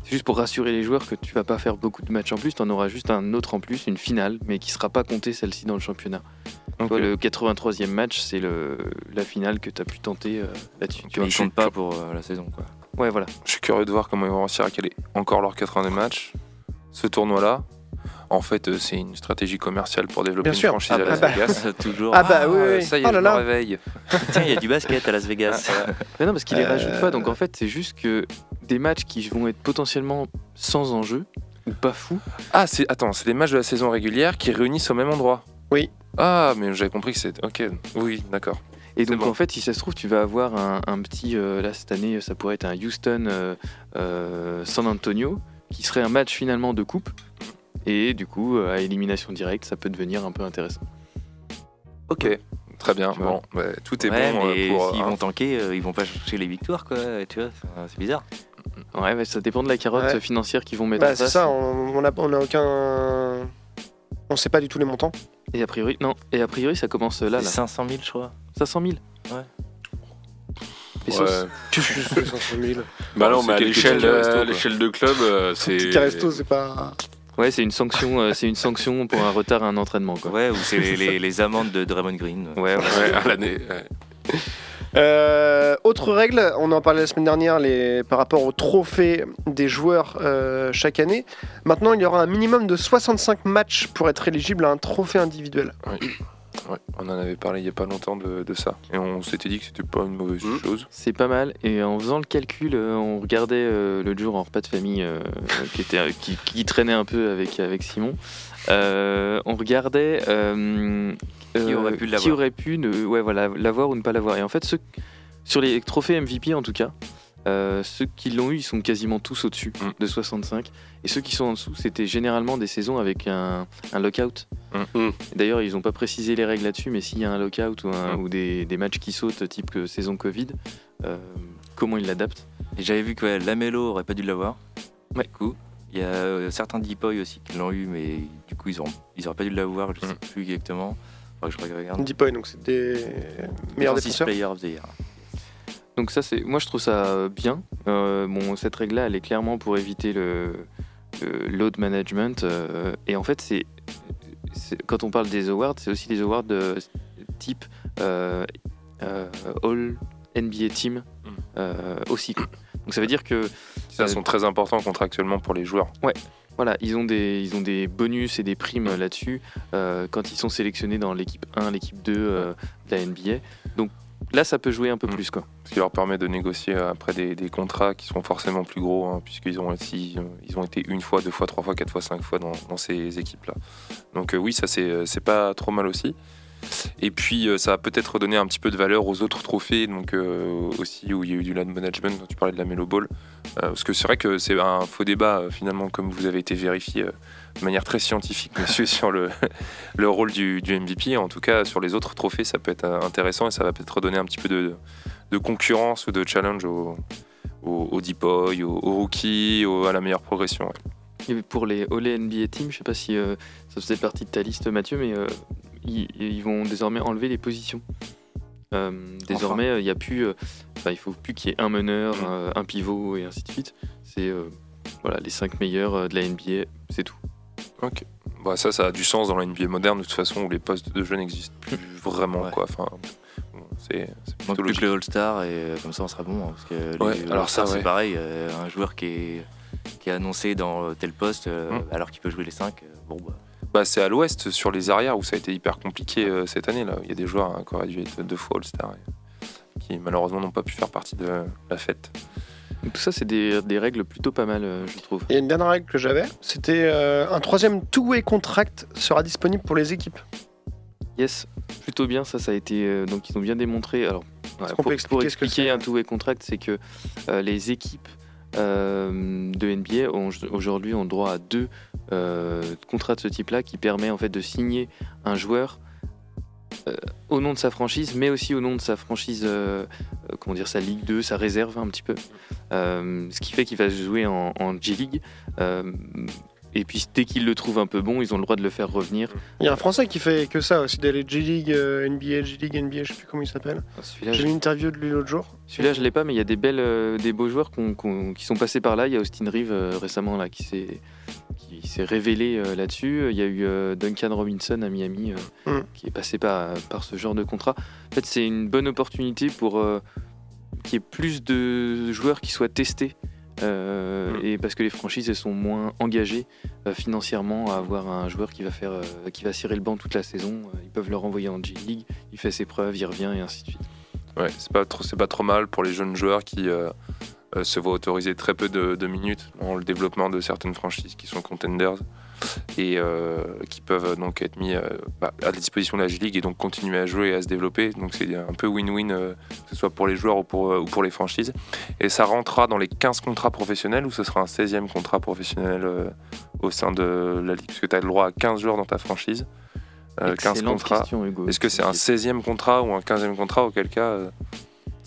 c'est juste pour rassurer les joueurs que tu vas pas faire beaucoup de matchs en plus. Tu en auras juste un autre en plus, une finale, mais qui sera pas comptée celle-ci dans le championnat. Tu Ok. vois, le 83e match, c'est le, la finale que tu as pu tenter euh, là-dessus. tu Tu ne comptes pas pour euh, la saison. Quoi. Ouais, voilà. Je suis curieux de voir comment ils vont réussir à caler encore leurs 82 matchs. Ce tournoi-là, en fait, euh, c'est une stratégie commerciale pour développer Bien une sûr. franchise Ah à bah, Las bah. Vegas. Toujours. Ah bah oui, oui. Ça y est, Oh je là me là. réveille. Tiens, il y a du basket à Las Vegas. Mais non, parce qu'ils les Euh, rajoutent pas. Donc en fait, c'est juste que des matchs qui vont être potentiellement sans enjeu ou pas fous. Ah, c'est attends, c'est les matchs de la saison régulière qui réunissent au même endroit. Oui. Ah, mais j'avais compris que c'était. Ok, oui, d'accord. Et donc bon. en fait, si ça se trouve, tu vas avoir un, un petit, euh, là cette année, ça pourrait être un Houston euh, euh, San Antonio, qui serait un match finalement de coupe. Et du coup, euh, à élimination directe, ça peut devenir un peu intéressant. Ok, très bien. Tu. Bon, bah, tout est Ouais, bon euh, mais pour. s'ils euh, vont tanker, euh, ils vont pas chercher les victoires, quoi. Tu vois, c'est- bizarre. Ouais, mais ça dépend de la carotte Ouais. financière qu'ils vont mettre Bah, en c'est ça, on on a, on a aucun. On sait pas du tout les montants. Et a priori, non. Et a priori, ça commence là, là. 500 000, je crois. 500 000. Ouais. Pesos. Ouais. Tu suis 500 000. Bah non, mais à l'échelle de club, c'est. Ticket resto, c'est pas. Ouais, c'est une sanction, euh, c'est une sanction pour un retard à un entraînement. Quoi. Ouais, ou c'est les, les- les amendes de Draymond Green. Ouais, ouais. Ouais, à l'année. ouais. Euh, autre règle, on en parlait la semaine dernière les, par rapport au trophée des joueurs euh, chaque année. Maintenant, il y aura un minimum de 65 matchs pour être éligible à un trophée individuel. Ouais, on en avait parlé il n'y a pas longtemps de, de ça. Et on s'était dit que c'était pas une mauvaise Mhm. chose. C'est pas mal. Et en faisant le calcul, euh, on regardait euh, l'autre jour en repas de famille euh, qui, était, qui, qui traînait un peu avec, avec Simon. Euh, on regardait euh, Qui euh, aurait pu l'avoir. qui aurait pu ne- ouais, voilà, l'avoir ou ne pas l'avoir. Et en fait, sur les trophées MVP en tout cas, euh, ceux qui l'ont eu, ils sont quasiment tous au-dessus Mm. de 65. Et ceux qui sont en dessous, c'était généralement des saisons avec un, un lockout. Mm. Mm. D'ailleurs, ils n'ont pas précisé les règles là-dessus, mais s'il y a un lockout ou, un- Mm. ou des, des matchs qui sautent, type que saison Covid, euh, comment ils l'adaptent? Et j'avais vu que ouais, Lamelo aurait pas dû l'avoir. Ouais. Du coup, il y a euh, certains Deepoy aussi qui l'ont eu, mais du coup, ils, ont, ils auraient pas dû l'avoir, je sais Mhm. plus exactement. Que je regarde. 10 points, donc c'est des meilleurs défenseurs. Player of the Year. Donc ça, c'est, moi je trouve ça bien. Euh, bon, cette règle-là, elle est clairement pour éviter le, le load management. euh, et en fait, c'est, quand on parle des awards, c'est aussi des awards de type euh, All NBA Team Mm. euh, aussi. Donc ça veut dire que Ça sont très importants contractuellement pour les joueurs. voilà, ils ont des, ils ont des bonus et des primes là-dessus euh, quand ils sont sélectionnés dans l'équipe 1, l'équipe 2 euh, de la NBA. Donc là, ça peut jouer un peu Mm. plus. Quoi. Ce qui leur permet de négocier euh, après des, des contrats qui sont forcément plus gros, hein, puisqu'ils ont, aussi, euh, ils ont été une fois, deux fois, trois fois, quatre fois, cinq fois dans, dans ces équipes-là. Donc euh, oui, ça c'est pas trop mal aussi. Et puis ça va peut-être redonner un petit peu de valeur aux autres trophées, donc euh, aussi où il y a eu du land management, dont tu parlais de la Melo Ball. Euh, parce que c'est vrai que c'est un faux débat, finalement, comme vous avez été vérifié de manière très scientifique, monsieur, sur le, le rôle du, du MVP. En tout cas, sur les autres trophées, ça peut être intéressant et ça va peut-être redonner un petit peu de, de concurrence ou de challenge au, au, au deep boy, au, au rookie, au- à la meilleure progression. ouais. Et pour les All NBA Team, je sais pas si euh, ça faisait partie de ta liste, Mathieu, mais euh, ils, ils vont désormais enlever les positions. Euh, désormais, il y a plus, enfin, il faut plus qu'il y ait un meneur, Mm. un pivot et ainsi de suite. C'est voilà les cinq meilleurs de la NBA, c'est tout. Bah, ça, ça a du sens dans la NBA moderne, de toute façon, où les postes de jeu n'existent plus vraiment. Ouais. Quoi. Enfin, bon, c'est c'est Manque plutôt plus logique. que le All-Star et euh, comme ça on sera bon. hein, parce que Ouais, les alors ça, c'est ouais. pareil, euh, un joueur qui est, qui est annoncé dans euh, tel poste euh, Mm. alors qu'il peut jouer les 5, bon bah. Bah, c'est à l'ouest, sur les arrières, où ça a été hyper compliqué euh, cette année. Là. Il y a des joueurs hein, qui auraient dû être deux fois All-Star, et qui malheureusement n'ont pas pu faire partie de la fête. Donc, tout ça, c'est des, des règles plutôt pas mal, euh, je trouve. Il y a une dernière règle que j'avais, c'était euh, un troisième two-way contract sera disponible pour les équipes. Yes, plutôt bien, ça, ça a été. euh, donc, ils ont bien démontré. Alors, pour, expliquer ce un two-way contract, c'est que euh, les équipes de NBA ont aujourd'hui ont droit à deux contrats de ce type-là qui permet en fait de signer un joueur au nom de sa franchise, mais aussi au nom de sa franchise, euh, euh, comment dire, sa Ligue 2, sa réserve un petit peu. Euh, ce qui fait qu'il va jouer en, en G-League. Euh, et puis dès qu'ils le trouvent un peu bon, ils ont le droit de le faire revenir. Il y a un Français qui fait que ça aussi, d'aller G-League, euh, NBA, G-League, NBA, je sais plus comment il s'appelle. Celui-là, J'ai je- vu une interview de lui l'autre jour. Celui-là, je l'ai pas, mais il y a des belles, euh, des beaux joueurs qui sont passés par là. Il y a Austin Reeves euh, récemment là qui s'est qui s'est révélé euh, là-dessus. Il y a eu euh, Duncan Robinson à Miami euh, Mm. qui est passé par, par ce genre de contrat. En fait, c'est une bonne opportunité pour euh, qu'il y ait plus de joueurs qui soient testés. euh, Mm. Et parce que les franchises elles sont moins engagées euh, financièrement à avoir un joueur qui va faire, euh, qui va cirer le banc toute la saison. Ils peuvent le renvoyer en G League, il fait ses preuves, il revient et ainsi de suite. Ouais, c'est pas trop, c'est pas trop mal pour les jeunes joueurs qui se voient autoriser très peu de, de minutes dans le développement de certaines franchises qui sont contenders et euh, qui peuvent donc être mis euh, bah, à la disposition de la G-League et donc continuer à jouer et à se développer. Donc c'est un peu win-win, euh, que ce soit pour les joueurs ou pour, euh, ou pour les franchises. Et ça rentrera dans les 15 contrats professionnels ou ce sera un 16e contrat professionnel euh, au sein de la Ligue? Parce que tu as le droit à 15 joueurs dans ta franchise. Euh, 15 Excellente contrats. Est-ce que c'est un 16e contrat ou un 15e contrat? Auquel cas, euh,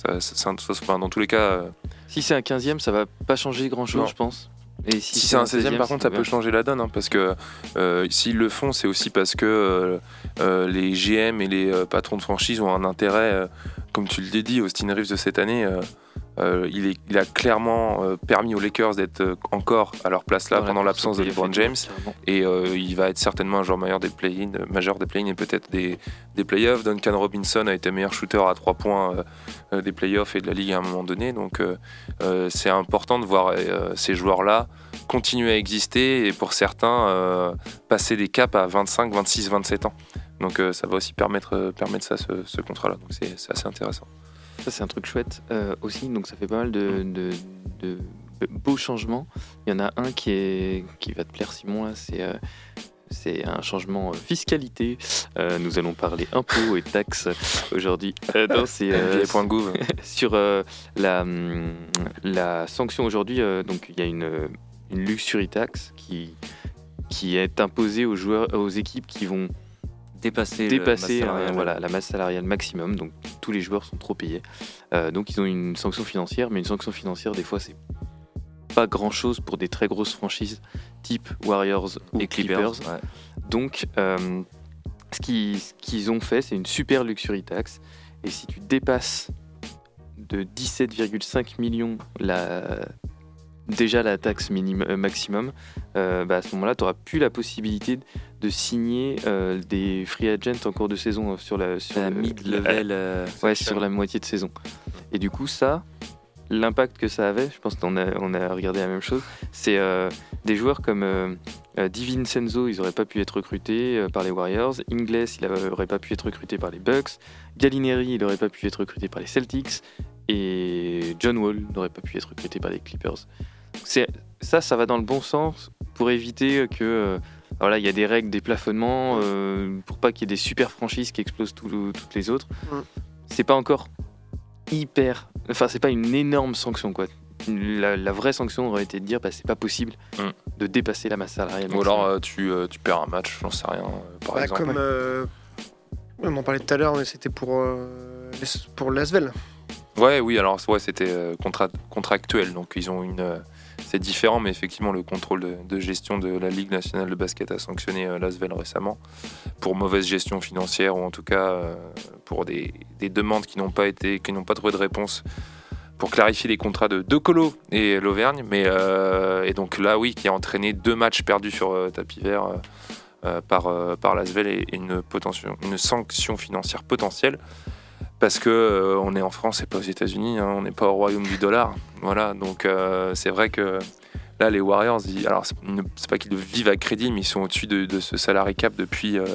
ça, ça- ça- ça- enfin, dans tous les cas, euh, Si c'est un 15e, ça va pas changer grand Non. chose, je pense. Et si, c'est un 16e, par contre, ça peut changer la donne. hein, parce que euh, s'ils le font, c'est aussi parce que euh, euh, les GM et les patrons de franchise ont un intérêt, comme tu l'as dit, Austin Reeves de cette année. Euh, il, est- il a clairement euh, permis aux Lakers d'être euh, encore à leur place là pendant l'absence de LeBron James. Et euh, il va être certainement un joueur majeur des play-in, euh, majeur des play-in et peut-être des, des playoffs. Duncan Robinson a été meilleur shooter à 3 points des playoffs et de la ligue à un moment donné. Donc c'est important de voir ces joueurs-là continuer à exister et pour certains passer des caps à 25, 26, 27 ans. Donc ça va aussi permettre, permettre ça, ce, ce contrat-là. Donc c'est assez intéressant. Ça, c'est un truc chouette euh, aussi. Donc, ça fait pas mal de, de- de beaux changements. Il y en a un qui, est, qui va te plaire, Simon. Là, c'est. euh, c'est un changement euh, fiscalité. Euh, nous allons parler impôts et taxes aujourd'hui. Euh, non, c'est euh, sur euh, la, la sanction aujourd'hui. donc, il y a une, une luxury tax qui, qui est imposée aux joueurs, aux équipes qui vont Dépasser, masse euh, salariale. voilà, la masse salariale maximum, donc tous les joueurs sont trop payés. Euh, donc ils ont une sanction financière, mais une sanction financière, des fois, c'est pas grand chose pour des très grosses franchises type Warriors ou Et Clippers. Clippers. ouais. Donc euh, ce qu'ils ce qu'ils ont fait, c'est une super luxury tax. Et si tu dépasses de 17,5 millions la, déjà la taxe minimum, euh, maximum, euh, bah, à ce moment-là, tu n'auras plus la possibilité de signer euh, des free agents en cours de saison sur la, sur La le- mid-level. euh, Ouais, sur la moitié de saison. Et du coup, ça, l'impact que ça avait, je pense qu'on a, on a regardé la même chose, c'est des joueurs comme euh, euh, Di Vincenzo, ils n'auraient pas pu être recrutés par les Warriors. Ingles, il n'aurait pas pu être recruté par les Bucks. Gallinari, il n'aurait pas pu être recruté par les Celtics. Et John Wall n'aurait pas pu être recruté par les Clippers. C'est, ça, ça va dans le bon sens pour éviter que... euh, voilà, il y a des règles, des plafonnements, euh, pour pas qu'il y ait des super franchises qui explosent tout- toutes les autres. Mm. C'est pas encore hyper. Enfin, c'est pas une énorme sanction, quoi. La, la vraie sanction aurait été de dire, bah, c'est pas possible Mm. de dépasser la masse salariale. Ou alors euh, tu, euh, tu perds un match, j'en sais rien, euh, par Bah, exemple. comme euh, on en parlait tout à l'heure, mais c'était pour euh, pour l'Asvel. Ouais, oui, alors ouais, c'était euh, contra- contractuel, donc ils ont une. C'est différent, mais effectivement, le contrôle de, gestion de la Ligue nationale de basket a sanctionné euh, l'Asvel récemment pour mauvaise gestion financière ou en tout cas euh, pour des, des demandes qui n'ont pas été, qui n'ont pas trouvé de réponse pour clarifier les contrats de De Colo et l'Auvergne, euh, et donc là, oui, qui a entraîné deux matchs perdus sur tapis vert. par, l'Asvel et, une sanction financière potentielle parce que euh, on est en France et pas aux États-Unis, hein, on n'est pas au royaume du dollar. Voilà, donc euh, c'est vrai que là, les Warriors, alors c'est pas qu'ils vivent à crédit, mais ils sont au-dessus de, de ce salary cap depuis euh,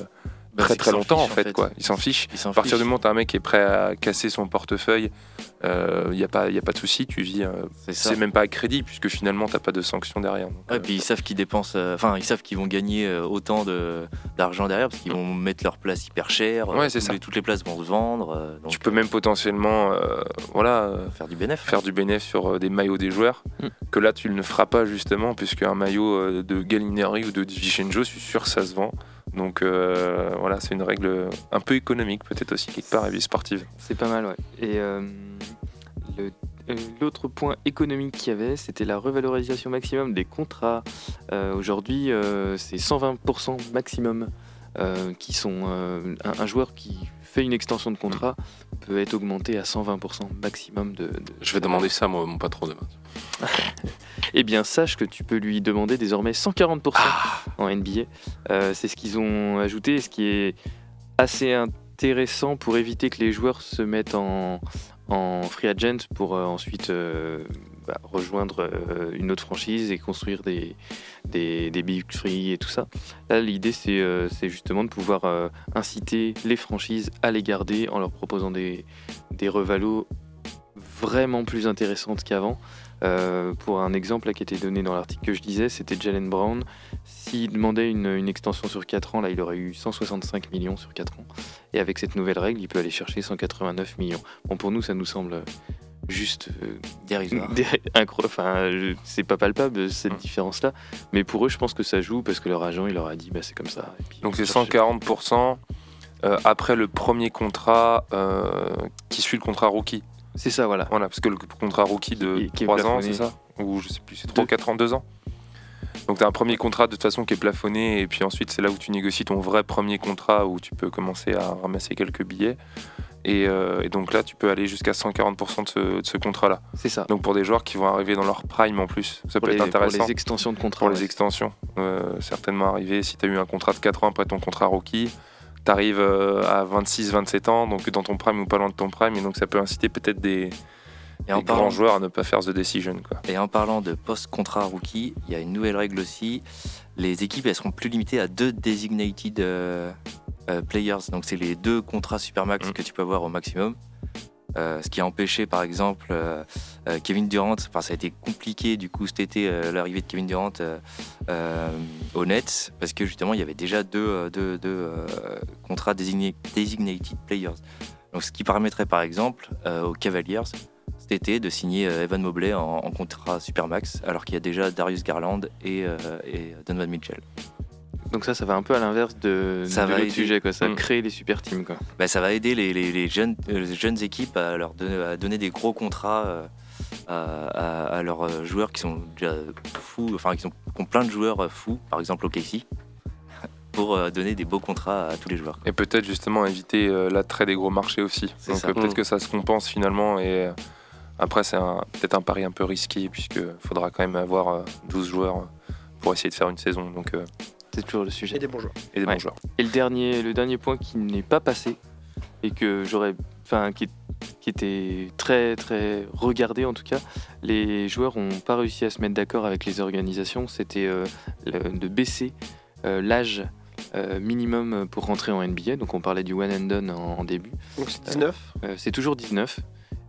bah, très très longtemps en fait, quoi. Ils s'en fichent. Ils À partir du moment où t'as un mec qui est prêt à casser son portefeuille, il n'y a, pas- y a pas de souci, tu vis. euh, C'est même pas à crédit, puisque finalement, t'as pas de sanction derrière. donc, Ouais, euh, puis ils savent qu'ils dépensent, euh, enfin ils savent qu'ils vont gagner euh, autant de- d'argent derrière parce qu'ils vont mettre leur place hyper chère. Ouais, euh, c'est ça. les- toutes les places vont se vendre. euh, donc, tu peux même potentiellement euh, voilà, euh, faire du bénéfice. faire du bénéfice sur euh, des maillots des joueurs, Mm. que là tu ne feras pas justement, puisque un maillot euh, de Gallinari ou de Divincenzo, je suis sûr que ça se vend. Donc euh, voilà, c'est une règle un peu économique peut-être aussi quelque part et vie sportive. C'est pas mal, ouais. Et euh, euh, l'autre point économique qu'il y avait, c'était la revalorisation maximum des contrats. Aujourd'hui, c'est 120% maximum qui sont. un joueur qui fait une extension de contrat peut être augmenté à 120% maximum de, de- Je vais demander ça, moi, mon patron demain. Eh bien, sache que tu peux lui demander désormais 140% Ah. en NBA. Euh, c'est ce qu'ils ont ajouté, ce qui est assez intéressant pour éviter que les joueurs se mettent en, en free agent pour euh, ensuite euh, bah, rejoindre euh, une autre franchise et construire des, des, big free et tout ça. Là, l'idée, c'est euh, justement de pouvoir euh, inciter les franchises à les garder en leur proposant des, des revalos vraiment plus intéressantes qu'avant. Pour un exemple là, qui était donné dans l'article que je disais, c'était Jalen Brown. S'il demandait une, une extension sur 4 ans, là il aurait eu 165 millions sur 4 ans. Et avec cette nouvelle règle, il peut aller chercher 189 millions. Bon, pour nous, ça nous semble juste euh, Dérisoire. Enfin, c'est pas palpable cette Mm. différence-là. Mais pour eux, je pense que ça joue parce que leur agent, il leur a dit, bah, c'est comme ça. Et puis, Donc c'est cherchent- 140% euh, après le premier contrat euh, qui suit le contrat rookie. C'est ça, voilà. Voilà, parce que le contrat rookie de Qui- qui est 3 ans, c'est ça? Ou je sais plus, c'est 3 ou Deux. 4 ans, 2 ans? Donc tu as un premier contrat de toute façon qui est plafonné, et puis ensuite c'est là où tu négocies ton vrai premier contrat où tu peux commencer à ramasser quelques billets. Et, euh, et donc là, tu peux aller jusqu'à 140% de ce, de ce contrat-là. C'est ça. Donc pour des joueurs qui vont arriver dans leur prime en plus, ça pour peut les, être pour intéressant. les extensions de contrat. pour les extensions. Euh, certainement arriver, si tu as eu un contrat de 4 ans après ton contrat rookie, tu arrives à 26-27 ans, donc dans ton prime ou pas loin de ton prime, et donc ça peut inciter peut-être des, Et en des parlant grands joueurs à ne pas faire the decision. Quoi. Et en parlant de post-contrat rookie, il y a une nouvelle règle aussi. Les équipes, elles seront plus limitées à deux designated euh, euh, players. Donc, c'est les deux contrats supermax Mm. que tu peux avoir au maximum. Euh, ce qui a empêché, par exemple, euh, Kevin Durant. Enfin, ça a été compliqué, du coup, cet été, l'arrivée de Kevin Durant aux Nets, parce que justement, il y avait déjà deux, deux- deux, contrats désigné- designated players. Donc, ce qui permettrait, par exemple, aux Cavaliers cet été de signer Evan Mobley en, en contrat supermax, alors qu'il y a déjà Darius Garland et, et Donovan Mitchell. Donc ça, ça va un peu à l'inverse de, Ça de va l'autre aider. sujet. Quoi. Ça Mm. crée les super teams. Quoi. Bah, ça va aider les, les- les jeunes, euh, les jeunes équipes à leur donner, à donner des gros contrats euh, à, à- à leurs euh, joueurs qui sont déjà fous, enfin qui, sont, qui ont plein de joueurs fous, par exemple au KC, pour euh, donner des beaux contrats à tous les joueurs. Et peut-être justement éviter euh, l'attrait des gros marchés aussi. Donc ça. euh, peut-être Mm. que ça se compense finalement, et euh, après c'est un- peut-être un pari un peu risqué, puisqu'il faudra quand même avoir euh, 12 joueurs pour essayer de faire une saison, donc, euh, C'est toujours le sujet. Et des bons joueurs. et des Ouais. bons joueurs. Et le dernier, le dernier point qui n'est pas passé et que j'aurais, enfin, qui, qui était très très regardé en tout cas, les joueurs n'ont pas réussi à se mettre d'accord avec les organisations. C'était euh, de baisser euh, l'âge euh, minimum pour rentrer en NBA. Donc on parlait du one and done en, en début. Donc c'est 19. Euh, c'est toujours 19.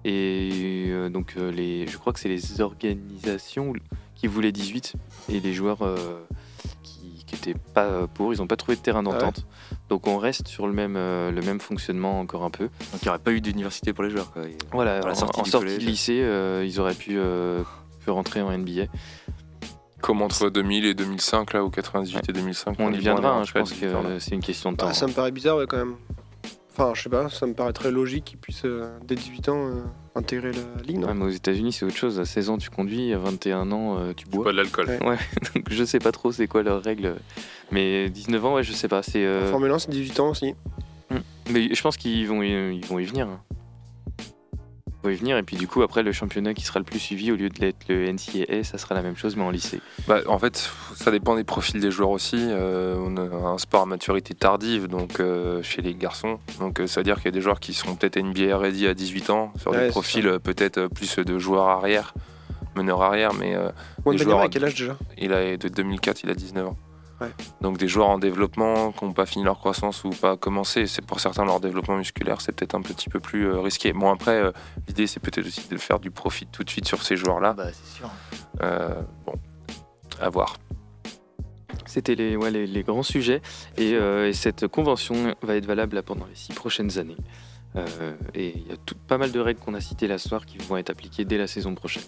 Et euh, donc euh, les, je crois que c'est les organisations qui voulaient 18 et les joueurs euh, qui n'étaient pas pour, ils n'ont pas trouvé de terrain d'entente. Donc on reste sur le même, euh, le même fonctionnement encore un peu. Donc il n'y aurait pas eu d'université pour les joueurs. Quoi. Et- Voilà, la en, sortie en du sortie de lycée, euh, ils auraient pu, euh, pu rentrer en NBA. Comme entre 2000 et 2005, là, ou 98 Ouais. et 2005. On y viendra, hein, je pense 18 ans, là. que c'est une question de temps. Bah, ça me paraît bizarre ouais, quand même. Enfin, je sais pas, ça me paraît très logique qu'ils puissent, euh, dès 18 ans, euh, intégrer la ligue. non Ouais, mais aux États-Unis, c'est autre chose. À 16 ans, tu conduis, à 21 ans, euh, tu bois. Pas de l'alcool. Ouais. Donc je sais pas trop c'est quoi leurs règles. Mais 19 ans, ouais, je sais pas. C'est. Euh, Formule 1, c'est 18 ans aussi. Mais je pense qu'ils vont, y- ils vont y venir. hein. Vont y venir et puis du coup après le championnat qui sera le plus suivi au lieu de l'être le NCAA, ça sera la même chose mais en lycée. Bah, en fait, ça dépend des profils des joueurs aussi. Euh, on a un sport à maturité tardive donc euh, chez les garçons. Donc euh, ça veut dire qu'il y a des joueurs qui sont peut-être NBA ready à 18 ans sur Ouais, des profils peut-être plus de joueurs arrière, meneurs arrière, mais euh, Wembanyama, joueurs à à- quel âge déjà? Il a de 2004, il a 19 ans. Ouais. Donc des joueurs en développement qui n'ont pas fini leur croissance ou pas commencé, c'est pour certains leur développement musculaire, c'est peut-être un petit peu plus euh, risqué. Bon après, euh, l'idée c'est peut-être aussi de faire du profit tout de suite sur ces joueurs-là. Bah, c'est sûr. Euh, bon, à voir. C'était les, ouais, les, les grands sujets et, euh, et cette convention va être valable là, pendant les six prochaines années. Euh, et il y a tout, pas mal de règles qu'on a citées là ce soir qui vont être appliquées dès la saison prochaine,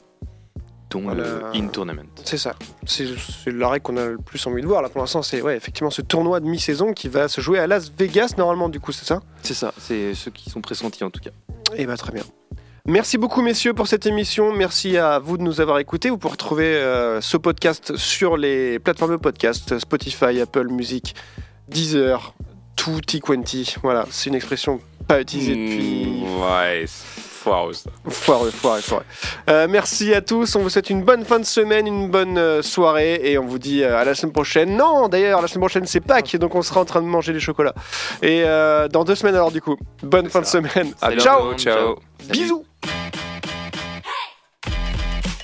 dont Voilà. le in-tournament. C'est ça. C'est c'est la règle qu'on a le plus envie de voir. Là, pour l'instant, c'est ouais, effectivement ce tournoi de mi-saison qui va se jouer à Las Vegas, normalement, du coup, c'est ça? C'est ça, c'est ceux qui sont pressentis en tout cas. Eh bah, très bien. Merci beaucoup, messieurs, pour cette émission. Merci à vous de nous avoir écoutés. Vous pouvez retrouver euh, ce podcast sur les plateformes de podcast Spotify, Apple Music, Deezer, tutti quanti. Voilà, c'est une expression pas utilisée depuis. Mmh, ouais, foireux ça. Foireux, foireux, foireux. Euh, merci à tous. On vous souhaite une bonne fin de semaine, une bonne euh, soirée et on vous dit euh, à la semaine prochaine. Non, d'ailleurs, la semaine prochaine c'est Pâques, donc on sera en train de manger des chocolats. Et euh, dans deux semaines alors, du coup. Bonne fin de semaine. Ciao. Ciao. Bisous.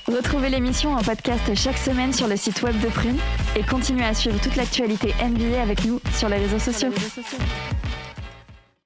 Retrouvez l'émission en podcast chaque semaine sur le site web de Prune et continuez à suivre toute l'actualité NBA avec nous sur les réseaux sociaux.